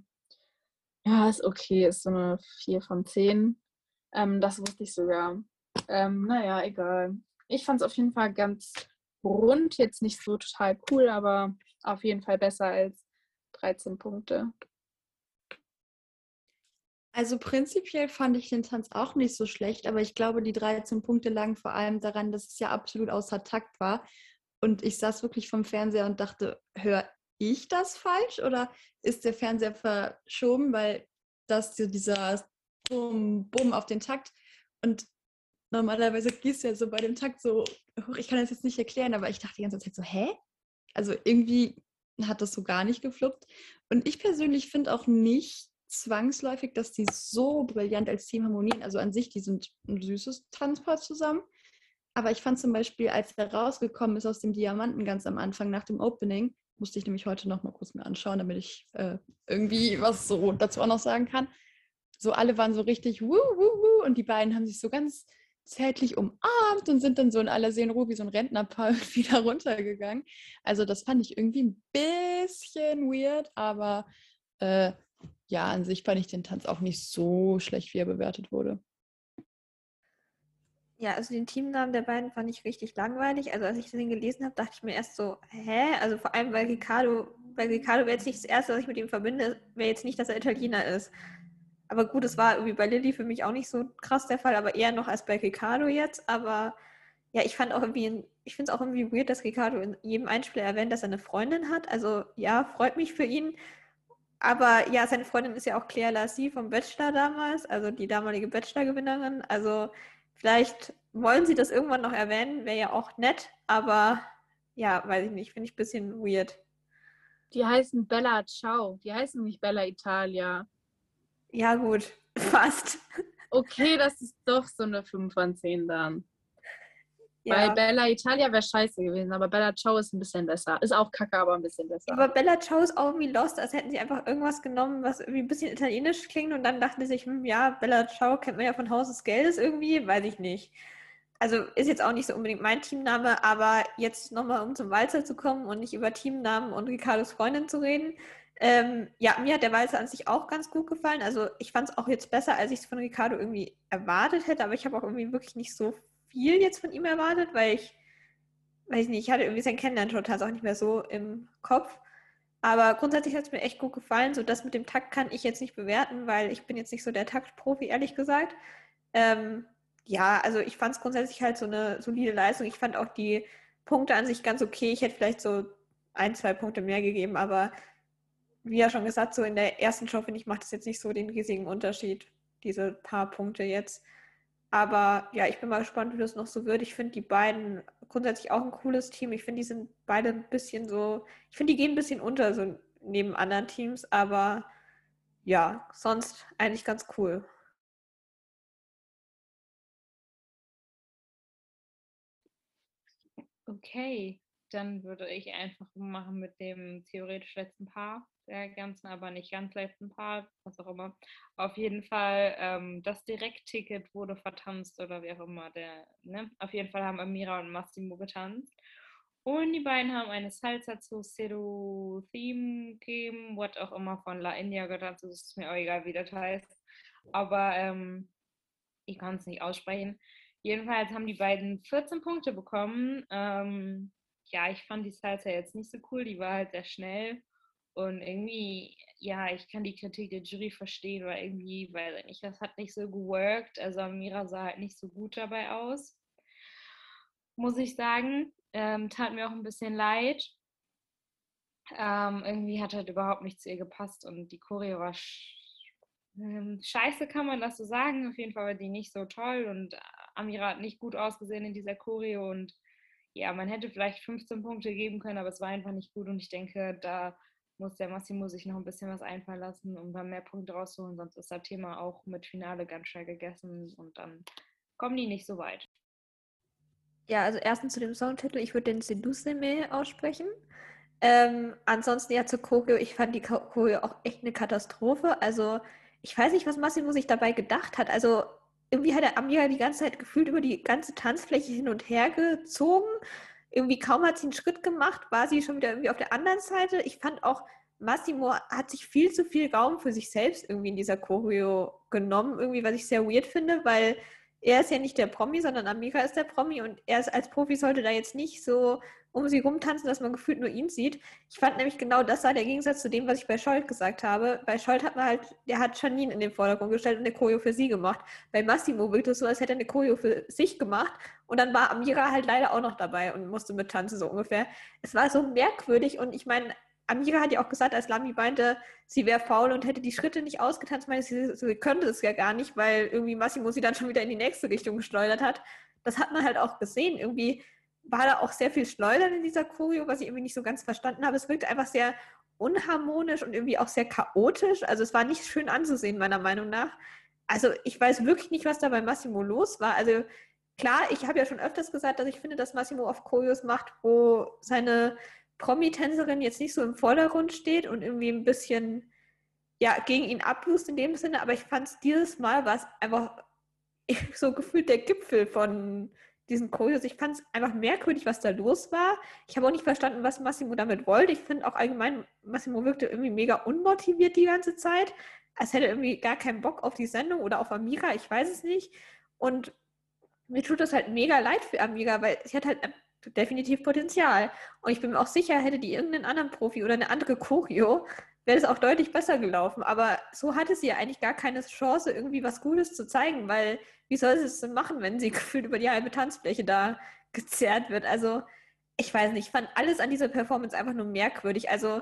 Ja, ist okay, ist so eine 4 von 10. Ähm, das wusste ich sogar. Ähm, naja, egal. Ich fand es auf jeden Fall ganz rund, jetzt nicht so total cool, aber auf jeden Fall besser als 13 Punkte. Also prinzipiell fand ich den Tanz auch nicht so schlecht, aber ich glaube, die 13 Punkte lagen vor allem daran, dass es ja absolut außer Takt war. Und ich saß wirklich vom Fernseher und dachte, höre ich das falsch oder ist der Fernseher verschoben, weil das dieser Bumm, Bumm auf den Takt und normalerweise gehst du ja so bei dem Takt so hoch. Ich kann das jetzt nicht erklären, aber ich dachte die ganze Zeit so, hä? Also irgendwie hat das so gar nicht gefluppt. Und ich persönlich finde auch nicht zwangsläufig, dass die so brillant als Team harmonieren. Also an sich, die sind ein süßes Tanzpaar zusammen. Aber ich fand zum Beispiel, als er rausgekommen ist aus dem Diamanten ganz am Anfang nach dem Opening, musste ich nämlich heute noch mal kurz mir anschauen, damit ich äh, irgendwie was so dazu auch noch sagen kann. So alle waren so richtig wuh, wuh, wuh und die beiden haben sich so ganz zärtlich umarmt und sind dann so in aller Seelenruhe wie so ein Rentnerpaar [laughs] wieder runtergegangen. Also das fand ich irgendwie ein bisschen weird, aber äh, ja, an sich fand ich den Tanz auch nicht so schlecht, wie er bewertet wurde. Ja, also den Teamnamen der beiden fand ich richtig langweilig. Also als ich den gelesen habe, dachte ich mir erst so, hä? Also vor allem, weil Riccardo, weil Riccardo wäre jetzt nicht das Erste, was ich mit ihm verbinde, wäre jetzt nicht, dass er Italiener ist. Aber gut, es war irgendwie bei Lilly für mich auch nicht so krass der Fall, aber eher noch als bei Riccardo jetzt. Aber ja, ich fand auch irgendwie, ich finde es auch irgendwie weird, dass Riccardo in jedem Einspieler erwähnt, dass er eine Freundin hat. Also ja, freut mich für ihn. Aber ja, seine Freundin ist ja auch Claire Lassie vom Bachelor damals, also die damalige Bachelor-Gewinnerin. Also Vielleicht wollen sie das irgendwann noch erwähnen, wäre ja auch nett, aber ja, weiß ich nicht, finde ich ein bisschen weird. Die heißen Bella Ciao, die heißen nicht Bella Italia. Ja, gut, [laughs] fast. Okay, das ist doch so eine 5 von 10 dann. Ja. Weil Bella Italia wäre scheiße gewesen, aber Bella Ciao ist ein bisschen besser. Ist auch kacke, aber ein bisschen besser. Aber Bella Ciao ist auch irgendwie lost, als hätten sie einfach irgendwas genommen, was irgendwie ein bisschen italienisch klingt und dann dachten sie sich, hm, ja, Bella Ciao kennt man ja von Haus des Geldes irgendwie, weiß ich nicht. Also ist jetzt auch nicht so unbedingt mein Teamname, aber jetzt nochmal, um zum Walzer zu kommen und nicht über Teamnamen und Ricardos Freundin zu reden. Ähm, ja, mir hat der Walzer an sich auch ganz gut gefallen. Also ich fand es auch jetzt besser, als ich es von Ricardo irgendwie erwartet hätte, aber ich habe auch irgendwie wirklich nicht so viel jetzt von ihm erwartet, weil ich, weiß nicht, ich hatte irgendwie sein Kennenlernen-Total auch nicht mehr so im Kopf. Aber grundsätzlich hat es mir echt gut gefallen. So das mit dem Takt kann ich jetzt nicht bewerten, weil ich bin jetzt nicht so der Taktprofi, ehrlich gesagt. Ähm, ja, also ich fand es grundsätzlich halt so eine solide Leistung. Ich fand auch die Punkte an sich ganz okay. Ich hätte vielleicht so ein, zwei Punkte mehr gegeben, aber wie ja schon gesagt, so in der ersten Show, finde ich, macht es jetzt nicht so den riesigen Unterschied, diese paar Punkte jetzt. Aber ja, ich bin mal gespannt, wie das noch so wird. Ich finde die beiden grundsätzlich auch ein cooles Team. Ich finde, die sind beide ein bisschen so, ich finde, die gehen ein bisschen unter so neben anderen Teams, aber ja, sonst eigentlich ganz cool. Okay, dann würde ich einfach machen mit dem theoretisch letzten Paar der ganzen, aber nicht ganz letzten Part, was auch immer. Auf jeden Fall, ähm, das Direktticket wurde vertanzt oder wie auch immer. Der, ne? Auf jeden Fall haben Amira und Massimo getanzt. Und die beiden haben eine Salsa zu Seru Theme Game, what auch immer von La India getanzt. Das ist mir auch egal, wie das heißt. Aber ähm, ich kann es nicht aussprechen. Jedenfalls haben die beiden 14 Punkte bekommen. Ähm, ja, ich fand die Salsa jetzt nicht so cool. Die war halt sehr schnell. Und irgendwie, ja, ich kann die Kritik der Jury verstehen, weil irgendwie, weiß ich nicht, das hat nicht so geworkt. Also Amira sah halt nicht so gut dabei aus. Muss ich sagen. Ähm, tat mir auch ein bisschen leid. Ähm, irgendwie hat halt überhaupt nicht zu ihr gepasst und die Choreo war ähm, scheiße, kann man das so sagen. Auf jeden Fall war die nicht so toll und Amira hat nicht gut ausgesehen in dieser Choreo und ja, man hätte vielleicht 15 Punkte geben können, aber es war einfach nicht gut und ich denke, da muss der Massimo sich noch ein bisschen was einfallen lassen, um dann mehr Punkte rauszuholen. Sonst ist das Thema auch mit Finale ganz schnell gegessen und dann kommen die nicht so weit. Ja, also erstens zu dem Songtitel, ich würde den Seduceme aussprechen. Ähm, ansonsten ja zur Choreo, ich fand die Choreo auch echt eine Katastrophe. Also ich weiß nicht, was Massimo sich dabei gedacht hat. Also irgendwie hat er Amira die ganze Zeit gefühlt über die ganze Tanzfläche hin und her gezogen irgendwie kaum hat sie einen Schritt gemacht, war sie schon wieder irgendwie auf der anderen Seite. Ich fand auch, Massimo hat sich viel zu viel Raum für sich selbst irgendwie in dieser Choreo genommen, irgendwie, was ich sehr weird finde, weil er ist ja nicht der Promi, sondern Amira ist der Promi und er ist als Profi sollte da jetzt nicht so um sie rumtanzen, dass man gefühlt nur ihn sieht. Ich fand nämlich genau das war der Gegensatz zu dem, was ich bei Scholt gesagt habe. Bei Scholt hat man halt, der hat Janine in den Vordergrund gestellt und eine Choreo für sie gemacht. Bei Massimo wirkt es so, als hätte er eine Choreo für sich gemacht und dann war Amira halt leider auch noch dabei und musste mit tanzen, so ungefähr. Es war so merkwürdig und ich meine, Amira hat ja auch gesagt, als Lami meinte, sie wäre faul und hätte die Schritte nicht ausgetanzt, meinte sie, sie könnte es ja gar nicht, weil irgendwie Massimo sie dann schon wieder in die nächste Richtung gesteuert hat. Das hat man halt auch gesehen. Irgendwie war da auch sehr viel Schleudern in dieser Choreo, was ich irgendwie nicht so ganz verstanden habe. Es wirkte einfach sehr unharmonisch und irgendwie auch sehr chaotisch. Also es war nicht schön anzusehen, meiner Meinung nach. Also ich weiß wirklich nicht, was da bei Massimo los war. Also klar, ich habe ja schon öfters gesagt, dass ich finde, dass Massimo oft Choreos macht, wo seine Promi-Tänzerin jetzt nicht so im Vordergrund steht und irgendwie ein bisschen ja, gegen ihn ablust in dem Sinne, aber ich fand es dieses Mal war es einfach [laughs] so gefühlt der Gipfel von diesen Choreos. Ich fand es einfach merkwürdig, was da los war. Ich habe auch nicht verstanden, was Massimo damit wollte. Ich finde auch allgemein, Massimo wirkte irgendwie mega unmotiviert die ganze Zeit. Als hätte irgendwie gar keinen Bock auf die Sendung oder auf Amira, ich weiß es nicht. Und mir tut das halt mega leid für Amira, weil sie hat halt definitiv Potenzial. Und ich bin mir auch sicher, hätte die irgendeinen anderen Profi oder eine andere Choreo, wäre es auch deutlich besser gelaufen. Aber so hatte sie ja eigentlich gar keine Chance, irgendwie was Gutes zu zeigen, weil wie soll sie es denn machen, wenn sie [laughs] gefühlt über die halbe Tanzfläche da gezerrt wird? Also, ich weiß nicht, ich fand alles an dieser Performance einfach nur merkwürdig. Also,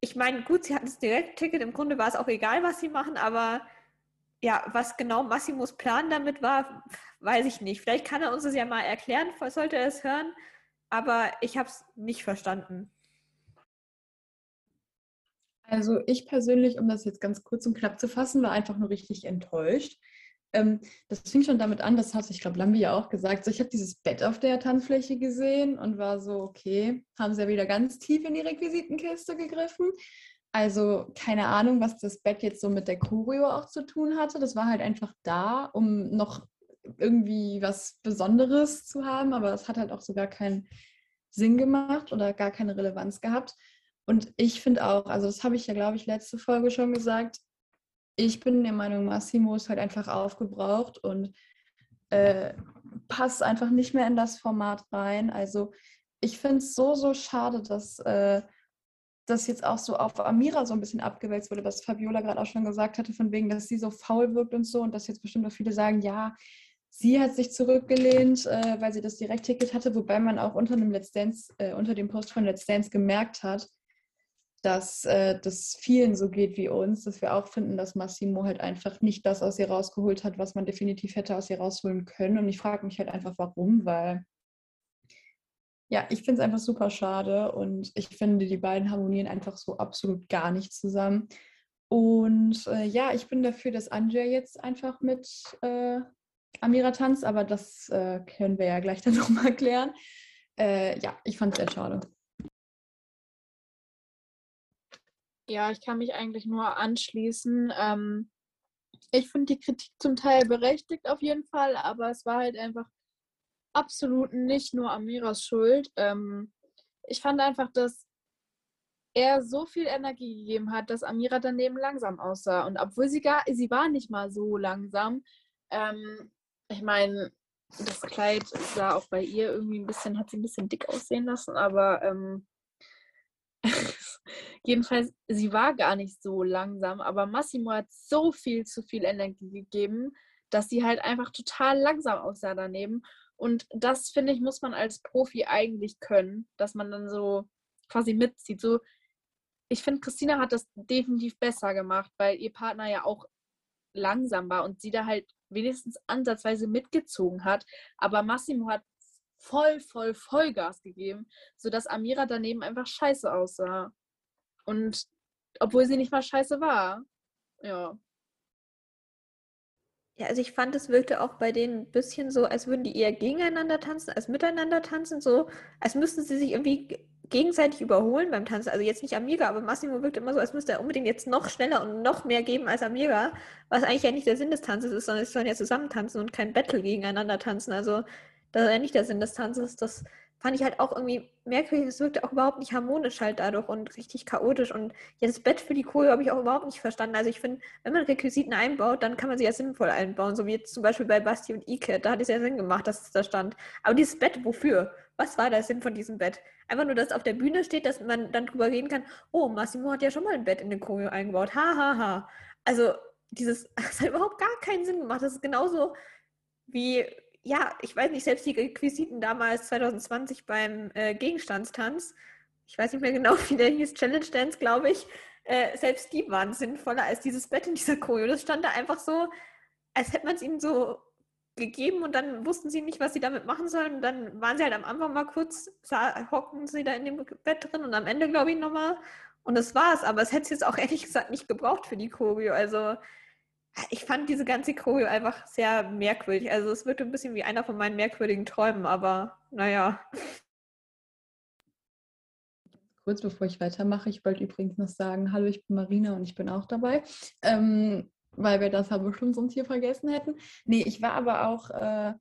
ich meine, gut, sie hatten das Direktticket, im Grunde war es auch egal, was sie machen, aber ja, was genau Massimos Plan damit war, weiß ich nicht. Vielleicht kann er uns das ja mal erklären, sollte er es hören, aber ich habe es nicht verstanden. Also ich persönlich, um das jetzt ganz kurz und knapp zu fassen, war einfach nur richtig enttäuscht. Ähm, das fing schon damit an, das hat, ich glaube, Lambi ja auch gesagt, so, ich habe dieses Bett auf der Tanzfläche gesehen und war so, okay, haben sie ja wieder ganz tief in die Requisitenkiste gegriffen. Also keine Ahnung, was das Bett jetzt so mit der Choreo auch zu tun hatte. Das war halt einfach da, um noch irgendwie was Besonderes zu haben, aber es hat halt auch sogar keinen Sinn gemacht oder gar keine Relevanz gehabt. Und ich finde auch, also das habe ich ja, glaube ich, letzte Folge schon gesagt, ich bin der Meinung, Massimo ist halt einfach aufgebraucht und äh, passt einfach nicht mehr in das Format rein. Also ich finde es so, so schade, dass äh, das jetzt auch so auf Amira so ein bisschen abgewälzt wurde, was Fabiola gerade auch schon gesagt hatte, von wegen, dass sie so faul wirkt und so und dass jetzt bestimmt auch viele sagen, ja, sie hat sich zurückgelehnt, äh, weil sie das Direktticket hatte, wobei man auch unter dem Let's Dance, äh, unter dem Post von Let's Dance gemerkt hat, dass äh, das vielen so geht wie uns, dass wir auch finden, dass Massimo halt einfach nicht das aus ihr rausgeholt hat, was man definitiv hätte aus ihr rausholen können. Und ich frage mich halt einfach, warum, weil ja, ich finde es einfach super schade und ich finde, die beiden harmonieren einfach so absolut gar nicht zusammen. Und äh, ja, ich bin dafür, dass Anja jetzt einfach mit äh, Amira tanzt, aber das äh, können wir ja gleich dann [laughs] nochmal klären. Äh, ja, ich fand es sehr schade. Ja, ich kann mich eigentlich nur anschließen. Ähm, ich finde die Kritik zum Teil berechtigt auf jeden Fall, aber es war halt einfach absolut nicht nur Amiras Schuld. Ähm, ich fand einfach, dass er so viel Energie gegeben hat, dass Amira daneben langsam aussah. Und obwohl sie gar, sie war nicht mal so langsam. Ähm, ich meine, das Kleid sah auch bei ihr irgendwie ein bisschen, hat sie ein bisschen dick aussehen lassen, aber ähm, [laughs] jedenfalls, sie war gar nicht so langsam, aber Massimo hat so viel zu viel Energie gegeben, dass sie halt einfach total langsam aussah daneben. Und das, finde ich, muss man als Profi eigentlich können, dass man dann so quasi mitzieht. So, ich finde, Christina hat das definitiv besser gemacht, weil ihr Partner ja auch langsam war und sie da halt wenigstens ansatzweise mitgezogen hat. Aber Massimo hat voll, voll, voll Gas gegeben, sodass Amira daneben einfach scheiße aussah. Und obwohl sie nicht mal scheiße war. Ja. Ja, also ich fand, es wirkte auch bei denen ein bisschen so, als würden die eher gegeneinander tanzen, als miteinander tanzen, so, als müssten sie sich irgendwie gegenseitig überholen beim Tanzen. Also jetzt nicht Amiga, aber Massimo wirkt immer so, als müsste er unbedingt jetzt noch schneller und noch mehr geben als Amiga, was eigentlich ja nicht der Sinn des Tanzes ist, sondern sie sollen ja zusammen tanzen und kein Battle gegeneinander tanzen. Also das ist ja nicht der Sinn des Tanzes. Das fand ich halt auch irgendwie merkwürdig. Es wirkte auch überhaupt nicht harmonisch halt dadurch und richtig chaotisch. Und ja, Bett für die Choreo habe ich auch überhaupt nicht verstanden. Also ich finde, wenn man Requisiten einbaut, dann kann man sie ja sinnvoll einbauen. So wie jetzt zum Beispiel bei Basti und Ike. Da hat es ja Sinn gemacht, dass es da stand. Aber dieses Bett, wofür? Was war der Sinn von diesem Bett? Einfach nur, dass es auf der Bühne steht, dass man dann drüber reden kann, oh, Massimo hat ja schon mal ein Bett in den Choreo eingebaut. Ha, ha, ha. Also dieses, [laughs] das hat überhaupt gar keinen Sinn gemacht. Das ist genauso wie, ja, ich weiß nicht, selbst die Requisiten damals 2020 beim äh, Gegenstandstanz, ich weiß nicht mehr genau, [laughs] wie der hieß, Challenge Dance, glaube ich, äh, selbst die waren sinnvoller als dieses Bett in dieser Choreo. Das stand da einfach so, als hätte man es ihnen so gegeben und dann wussten sie nicht, was sie damit machen sollen. Und dann waren sie halt am Anfang mal kurz, hocken sie da in dem Bett drin und am Ende, glaube ich, nochmal. Und das war's. Aber es hätte es jetzt auch ehrlich gesagt nicht gebraucht für die Choreo. Also ich fand diese ganze Choreo einfach sehr merkwürdig. Also es wirkte ein bisschen wie einer von meinen merkwürdigen Träumen, aber naja. Kurz bevor ich weitermache, ich wollte übrigens noch sagen, hallo, ich bin Marina und ich bin auch dabei, ähm, weil wir das aber bestimmt sonst hier vergessen hätten. Nee, ich war aber auch äh,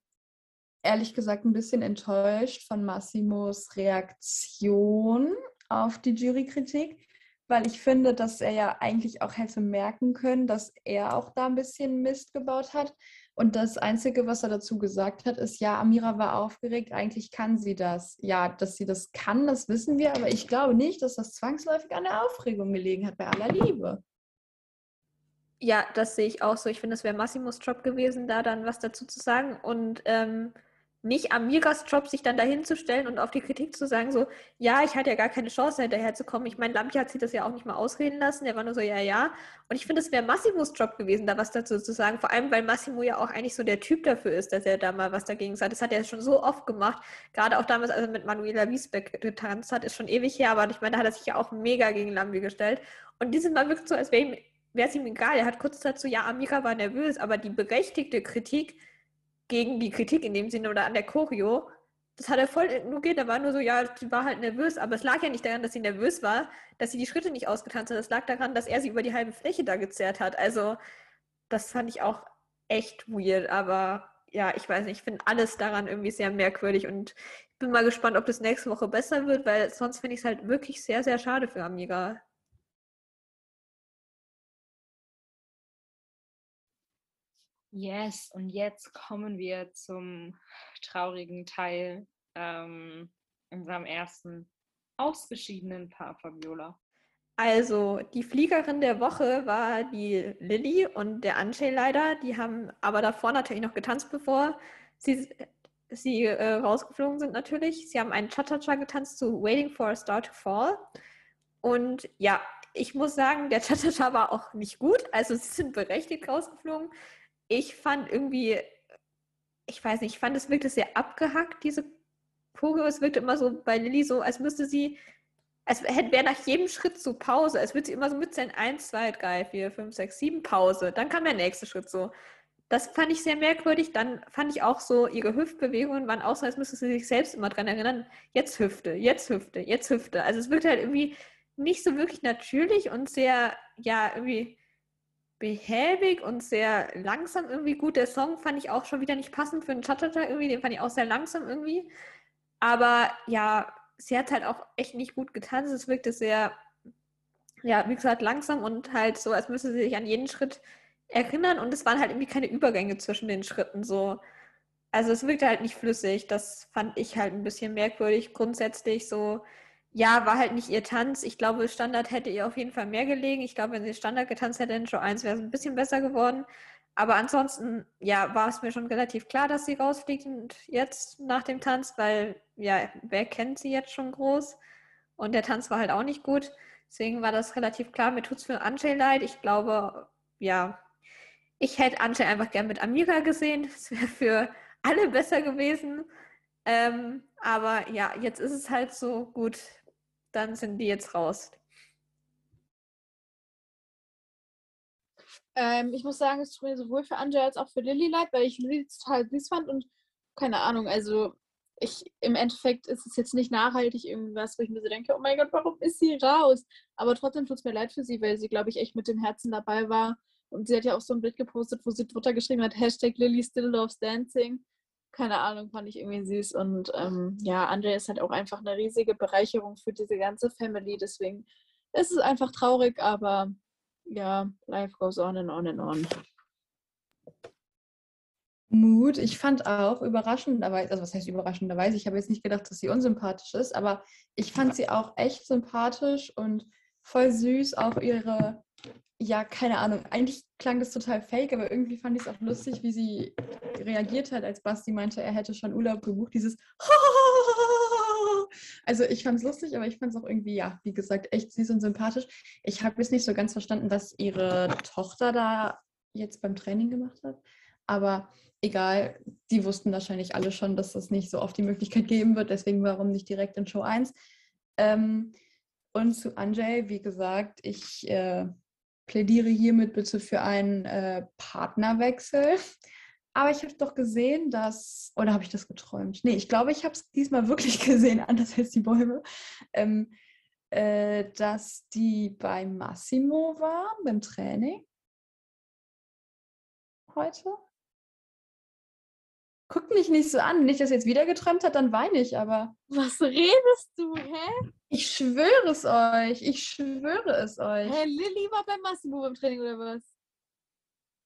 ehrlich gesagt ein bisschen enttäuscht von Massimos Reaktion auf die Jurykritik weil ich finde, dass er ja eigentlich auch hätte merken können, dass er auch da ein bisschen Mist gebaut hat. Und das Einzige, was er dazu gesagt hat, ist, ja, Amira war aufgeregt, eigentlich kann sie das. Ja, dass sie das kann, das wissen wir, aber ich glaube nicht, dass das zwangsläufig an der Aufregung gelegen hat, bei aller Liebe. Ja, das sehe ich auch so. Ich finde, es wäre Massimos Job gewesen, da dann was dazu zu sagen. Und ähm, nicht Amigas Job, sich dann dahin zu stellen und auf die Kritik zu sagen, so, ja, ich hatte ja gar keine Chance, hinterherzukommen. Ich meine, Lampi hat sich das ja auch nicht mal ausreden lassen. Der war nur so, ja, ja. Und ich finde, es wäre Massimos Job gewesen, da was dazu zu sagen. Vor allem, weil Massimo ja auch eigentlich so der Typ dafür ist, dass er da mal was dagegen sagt. Das hat er schon so oft gemacht. Gerade auch damals, als er mit Manuela Wiesbeck getanzt hat, ist schon ewig her. Aber ich meine, da hat er sich ja auch mega gegen Lambi gestellt. Und dieses Mal wirkt so, als wäre es ihm egal. Er hat kurz dazu, ja, Amira war nervös, aber die berechtigte Kritik, gegen die Kritik in dem Sinne oder an der Choreo. Das hat er voll ignoriert. Er war nur so, ja, sie war halt nervös. Aber es lag ja nicht daran, dass sie nervös war, dass sie die Schritte nicht ausgetanzt hat. Es lag daran, dass er sie über die halbe Fläche da gezerrt hat. Also, das fand ich auch echt weird. Aber ja, ich weiß nicht, ich finde alles daran irgendwie sehr merkwürdig und ich bin mal gespannt, ob das nächste Woche besser wird, weil sonst finde ich es halt wirklich sehr, sehr schade für Amiga. Yes, und jetzt kommen wir zum traurigen Teil, ähm, unserem ersten ausgeschiedenen Paar Fabiola. Also, die Fliegerin der Woche war die Lilly und der Anshay leider. Die haben aber davor natürlich noch getanzt, bevor sie, sie äh, rausgeflogen sind natürlich. Sie haben einen Cha-Cha-Cha getanzt zu Waiting for a Star to Fall. Und ja, ich muss sagen, der Cha-Cha-Cha war auch nicht gut. Also, sie sind berechtigt rausgeflogen ich fand irgendwie, ich weiß nicht, ich fand es wirklich sehr abgehackt, diese Choreo. Es wirkte immer so bei Lilly so, als müsste sie, als wäre nach jedem Schritt so Pause, als würde sie immer so mit sein 1, 2, 3, 4, 5, 6, 7 Pause. Dann kam der nächste Schritt so. Das fand ich sehr merkwürdig. Dann fand ich auch so, ihre Hüftbewegungen waren auch so, als müsste sie sich selbst immer dran erinnern, jetzt Hüfte, jetzt Hüfte, jetzt Hüfte. Also es wirkte halt irgendwie nicht so wirklich natürlich und sehr, ja, irgendwie behäbig und sehr langsam irgendwie gut. Der Song fand ich auch schon wieder nicht passend für einen Chatata irgendwie, den fand ich auch sehr langsam irgendwie. Aber ja, sie hat halt auch echt nicht gut getanzt. Es wirkte sehr, ja, wie gesagt, langsam und halt so, als müsste sie sich an jeden Schritt erinnern und es waren halt irgendwie keine Übergänge zwischen den Schritten so. Also es wirkte halt nicht flüssig. Das fand ich halt ein bisschen merkwürdig. Grundsätzlich so, ja, war halt nicht ihr Tanz. Ich glaube, Standard hätte ihr auf jeden Fall mehr gelegen. Ich glaube, wenn sie Standard getanzt hätte in Show 1, wäre es ein bisschen besser geworden. Aber ansonsten, ja, war es mir schon relativ klar, dass sie rausfliegt jetzt nach dem Tanz, weil, ja, wer kennt sie jetzt schon groß? Und der Tanz war halt auch nicht gut. Deswegen war das relativ klar. Mir tut es für Anshay leid. Ich glaube, ja, ich hätte Anshay einfach gern mit Amira gesehen. [laughs] Das wäre für alle besser gewesen. Ähm, aber ja, jetzt ist es halt so gut dann sind die jetzt raus. Ähm, ich muss sagen, es tut mir sowohl für Angela als auch für Lilly leid, weil ich Lilly total süß fand und keine Ahnung, also ich im Endeffekt ist es jetzt nicht nachhaltig irgendwas, wo ich mir so denke, oh mein Gott, warum ist sie raus? Aber trotzdem tut es mir leid für sie, weil sie, glaube ich, echt mit dem Herzen dabei war. Und sie hat ja auch so ein Bild gepostet, wo sie drunter geschrieben hat, Hashtag Lily still loves dancing. Keine Ahnung, fand ich irgendwie süß. Und ähm, ja, Andre ist halt auch einfach eine riesige Bereicherung für diese ganze Family. Deswegen ist es einfach traurig, aber ja, life goes on and on and on. Mut. Ich fand auch überraschenderweise, also was heißt überraschenderweise, ich habe jetzt nicht gedacht, dass sie unsympathisch ist, aber ich fand sie auch echt sympathisch und voll süß. Auch ihre, ja, keine Ahnung, eigentlich klang das total fake, aber irgendwie fand ich es auch lustig, wie sie reagiert hat, als Basti meinte, er hätte schon Urlaub gebucht. Dieses [laughs] Also ich fand es lustig, aber ich fand es auch irgendwie, ja, wie gesagt, echt süß und sympathisch. Ich habe jetzt nicht so ganz verstanden, was ihre Tochter da jetzt beim Training gemacht hat. Aber egal, die wussten wahrscheinlich alle schon, dass das nicht so oft die Möglichkeit geben wird. Deswegen warum nicht direkt in Show 1. Ähm, und zu Anjay, wie gesagt, ich äh, plädiere hiermit bitte für einen äh, Partnerwechsel. Aber ich habe doch gesehen, dass, oder habe ich das geträumt? Nee, ich glaube, ich habe es diesmal [laughs] wirklich gesehen, anders als die Bäume, ähm, äh, dass die bei Massimo war, beim Training. Heute. Guck mich nicht so an. Wenn ich das jetzt wieder geträumt hat, dann weine ich, aber. Was redest du, hä? Ich schwöre es euch. Ich schwöre es euch. Hä, Lilly war bei Massimo beim Training oder was?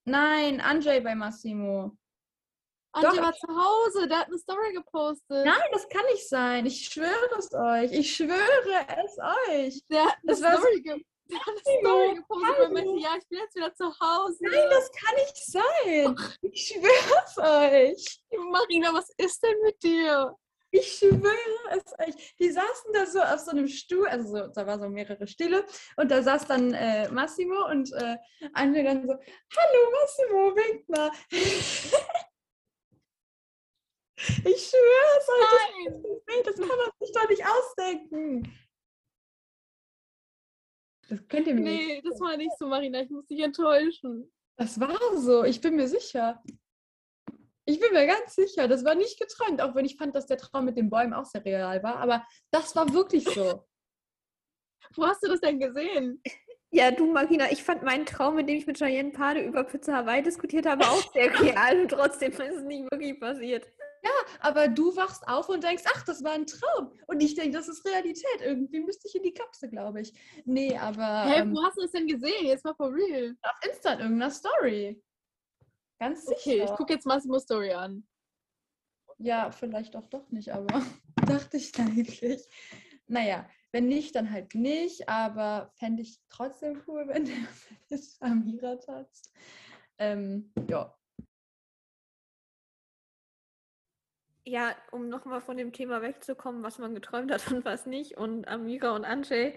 Nein, Anjay bei Massimo. Doch. war zu Hause, der hat eine Story gepostet. Nein, das kann nicht sein. Ich schwöre es euch. Ich schwöre es euch. Der hat eine Das Story, ge der hat eine Story gepostet und meinte, ja, ich bin jetzt wieder zu Hause. Nein, das kann nicht sein. [laughs] Ich schwöre es euch. Marina, was ist denn mit dir? Ich schwöre es euch. Die saßen da so auf so einem Stuhl, also so, da war so mehrere Stühle und da saß dann äh, Massimo und äh, Anja dann so, hallo Massimo, wink mal. [laughs] ich schwöre es euch, Nein! das, das kann man sich doch nicht ausdenken. Das könnt ihr mir nicht. Nee, das war nicht so, Marina. Ich muss dich enttäuschen. Das war so, ich bin mir sicher. Ich bin mir ganz sicher, das war nicht geträumt, auch wenn ich fand, dass der Traum mit den Bäumen auch sehr real war, aber das war wirklich so. [laughs] Wo hast du das denn gesehen? Ja, du, Marina, ich fand meinen Traum, mit dem ich mit Cheyenne Pade über Pizza Hawaii diskutiert habe, auch sehr [laughs] real und trotzdem ist es nicht wirklich passiert. Aber du wachst auf und denkst, ach, das war ein Traum. Und ich denke, das ist Realität. Irgendwie müsste ich in die Kapsel, glaube ich. Nee, aber Hä, ähm, wo hast du das denn gesehen? Jetzt mal for real. auf Insta in irgendeiner Story. Ganz sicher. Okay, ich gucke jetzt Massimo Story an. Ja, vielleicht auch doch nicht, aber [laughs] dachte ich eigentlich. Naja, wenn nicht, dann halt nicht, aber fände ich trotzdem cool, wenn der [laughs] mit Amira tanzt. Ähm, ja. Ja, um nochmal von dem Thema wegzukommen, was man geträumt hat und was nicht, und Amira und Anjay.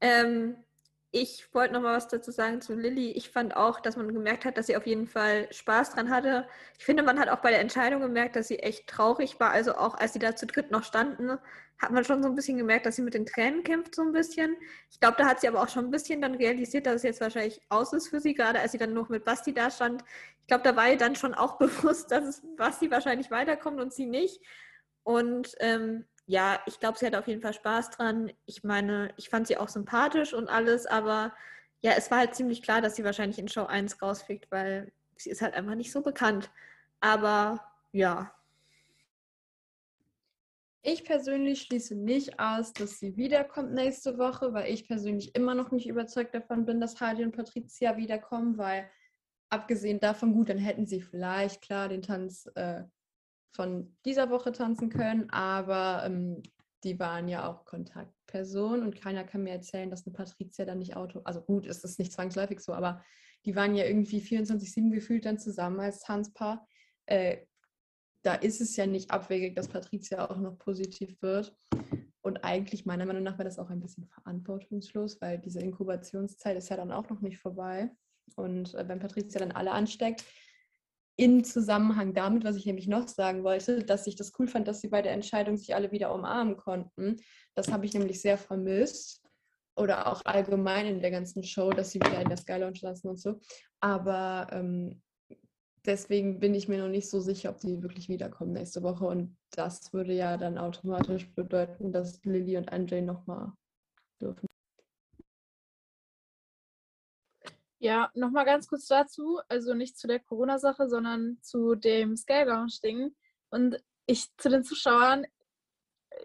Ähm, ich wollte nochmal was dazu sagen zu Lilly. Ich fand auch, dass man gemerkt hat, dass sie auf jeden Fall Spaß dran hatte. Ich finde, man hat auch bei der Entscheidung gemerkt, dass sie echt traurig war. Also auch als sie da zu dritt noch standen, hat man schon so ein bisschen gemerkt, dass sie mit den Tränen kämpft, so ein bisschen. Ich glaube, da hat sie aber auch schon ein bisschen dann realisiert, dass es jetzt wahrscheinlich aus ist für sie, gerade als sie dann noch mit Basti da stand. Ich glaube, da war ihr dann schon auch [laughs] bewusst, dass es Basti wahrscheinlich weiterkommt und sie nicht. Und ähm, ja, ich glaube, sie hat auf jeden Fall Spaß dran. Ich meine, ich fand sie auch sympathisch und alles, aber ja, es war halt ziemlich klar, dass sie wahrscheinlich in Show 1 rausfliegt, weil sie ist halt einfach nicht so bekannt. Aber ja, Ich persönlich schließe nicht aus, dass sie wiederkommt nächste Woche, weil ich persönlich immer noch nicht überzeugt davon bin, dass Hardy und Patricia wiederkommen, weil abgesehen davon, gut, dann hätten sie vielleicht klar den Tanz äh, von dieser Woche tanzen können, aber ähm, die waren ja auch Kontaktpersonen und keiner kann mir erzählen, dass eine Patricia dann nicht Auto, also gut, ist es nicht zwangsläufig so, aber die waren ja irgendwie 24-7 gefühlt dann zusammen als Tanzpaar. Äh, da ist es ja nicht abwegig, dass Patricia auch noch positiv wird. Und eigentlich, meiner Meinung nach, wäre das auch ein bisschen verantwortungslos, weil diese Inkubationszeit ist ja dann auch noch nicht vorbei. Und äh, wenn Patricia dann alle ansteckt, in Zusammenhang damit, was ich nämlich noch sagen wollte, dass ich das cool fand, dass sie bei der Entscheidung sich alle wieder umarmen konnten. Das habe ich nämlich sehr vermisst. Oder auch allgemein in der ganzen Show, dass sie wieder in der Sky Lounge lassen und so. Aber ähm, deswegen bin ich mir noch nicht so sicher, ob die wirklich wiederkommen nächste Woche. Und das würde ja dann automatisch bedeuten, dass Lilly und Anjay nochmal dürfen. Ja, nochmal ganz kurz dazu, also nicht zu der Corona-Sache, sondern zu dem Sky Lounge-Ding. Und ich zu den Zuschauern,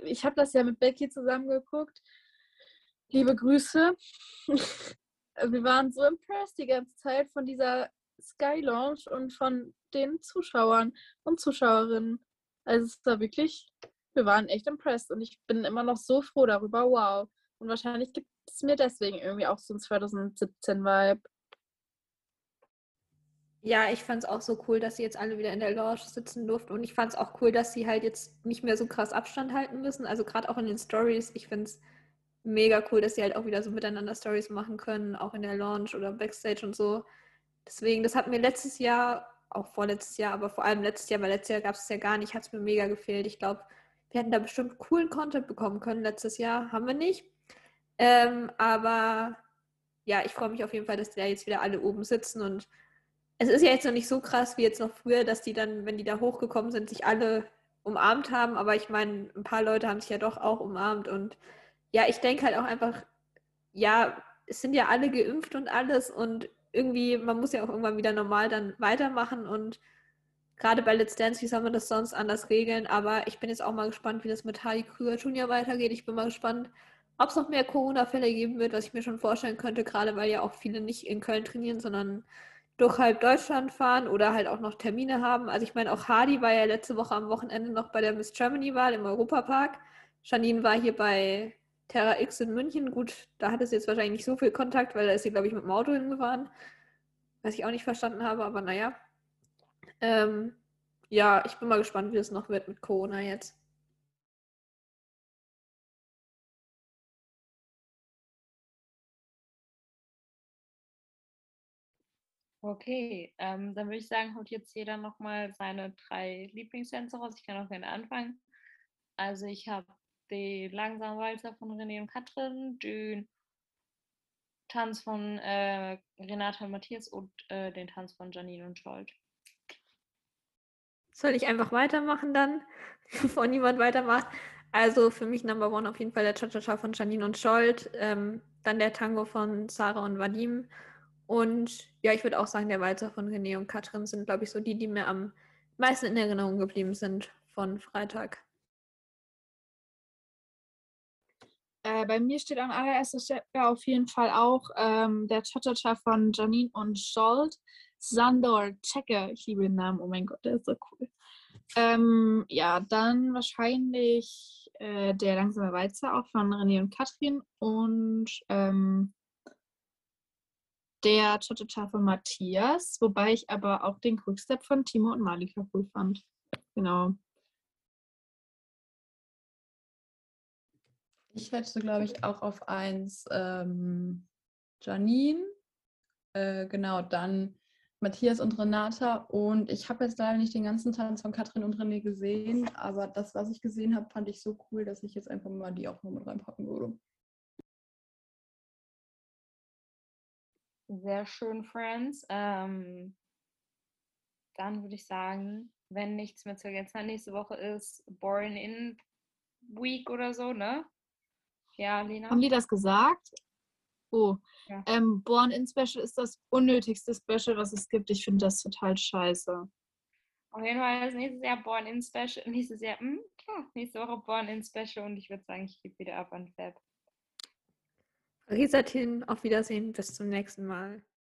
ich habe das ja mit Becky zusammen geguckt. Liebe Grüße. [laughs] Wir waren so impressed die ganze Zeit von dieser Sky Lounge und von den Zuschauern und Zuschauerinnen. Also es war wirklich, wir waren echt impressed und ich bin immer noch so froh darüber. Wow. Und wahrscheinlich gibt es mir deswegen irgendwie auch so ein 2017-Vibe. Ja, ich fand es auch so cool, dass sie jetzt alle wieder in der Lounge sitzen durften. Und ich fand es auch cool, dass sie halt jetzt nicht mehr so krass Abstand halten müssen. Also gerade auch in den Stories. Ich finde es mega cool, dass sie halt auch wieder so miteinander Stories machen können, auch in der Lounge oder Backstage und so. Deswegen, das hat mir letztes Jahr, auch vorletztes Jahr, aber vor allem letztes Jahr, weil letztes Jahr gab es ja gar nicht, hat es mir mega gefehlt. Ich glaube, wir hätten da bestimmt coolen Content bekommen können letztes Jahr. Haben wir nicht. Ähm, aber ja, ich freue mich auf jeden Fall, dass die da jetzt wieder alle oben sitzen und es ist ja jetzt noch nicht so krass wie jetzt noch früher, dass die dann, wenn die da hochgekommen sind, sich alle umarmt haben. Aber ich meine, ein paar Leute haben sich ja doch auch umarmt. Und ja, ich denke halt auch einfach, ja, es sind ja alle geimpft und alles. Und irgendwie, man muss ja auch irgendwann wieder normal dann weitermachen. Und gerade bei Let's Dance, wie soll man das sonst anders regeln? Aber ich bin jetzt auch mal gespannt, wie das mit Hardy Krüger Junior weitergeht. Ich bin mal gespannt, ob es noch mehr Corona-Fälle geben wird, was ich mir schon vorstellen könnte, gerade weil ja auch viele nicht in Köln trainieren, sondern durch halb Deutschland fahren oder halt auch noch Termine haben. Also ich meine, auch Hardy war ja letzte Woche am Wochenende noch bei der Miss Germany-Wahl im Europapark. Janine war hier bei Terra X in München. Gut, da hat es jetzt wahrscheinlich nicht so viel Kontakt, weil da ist sie, glaube ich, mit dem Auto hingefahren. Was ich auch nicht verstanden habe, aber naja. Ähm, ja, ich bin mal gespannt, wie es noch wird mit Corona jetzt. Okay, ähm, dann würde ich sagen, haut jetzt jeder nochmal seine drei Lieblingstänze raus. Ich kann auch gerne anfangen. Also ich habe den langsamen Walzer von René und Katrin, den Tanz von äh, Renata und Matthias und äh, den Tanz von Janine und Scholt. Soll ich einfach weitermachen dann, [laughs] bevor niemand weitermacht? Also für mich Number One auf jeden Fall der Cha-Cha-Cha von Janine und Scholt, ähm, dann der Tango von Sarah und Vadim und ja, ich würde auch sagen, der Walzer von René und Katrin sind, glaube ich, so die, die mir am meisten in Erinnerung geblieben sind von Freitag. Äh, bei mir steht an allererster Stelle auf jeden Fall auch ähm, der Cha-Cha-Cha von Janine und Scholt. Sandor Checker, ich liebe den Namen, oh mein Gott, der ist so cool. Ähm, ja, dann wahrscheinlich äh, der langsame Walzer auch von René und Katrin und ähm, der Cha-Cha-Cha von Matthias, wobei ich aber auch den Quickstep von Timo und Malika cool fand. Genau. Ich hätte, glaube ich, auch auf eins ähm, Janine, äh, genau, dann Matthias und Renata. Und ich habe jetzt leider nicht den ganzen Tanz von Katrin und René gesehen, aber das, was ich gesehen habe, fand ich so cool, dass ich jetzt einfach mal die auch noch mit reinpacken würde. Sehr schön, Friends. Ähm, dann würde ich sagen, wenn nichts mehr zu ergänzen nächste Woche ist Born in Week oder so, ne? Ja, Lena? Haben die das gesagt? Oh, ja. ähm, Born in Special ist das unnötigste Special, was es gibt. Ich finde das total scheiße. Auf jeden Fall ist nächstes Jahr Born in Special. Nächstes Jahr, mh, hm, nächste Woche Born in Special und ich würde sagen, ich gebe wieder ab an Fab. Risatin, auf Wiedersehen, bis zum nächsten Mal.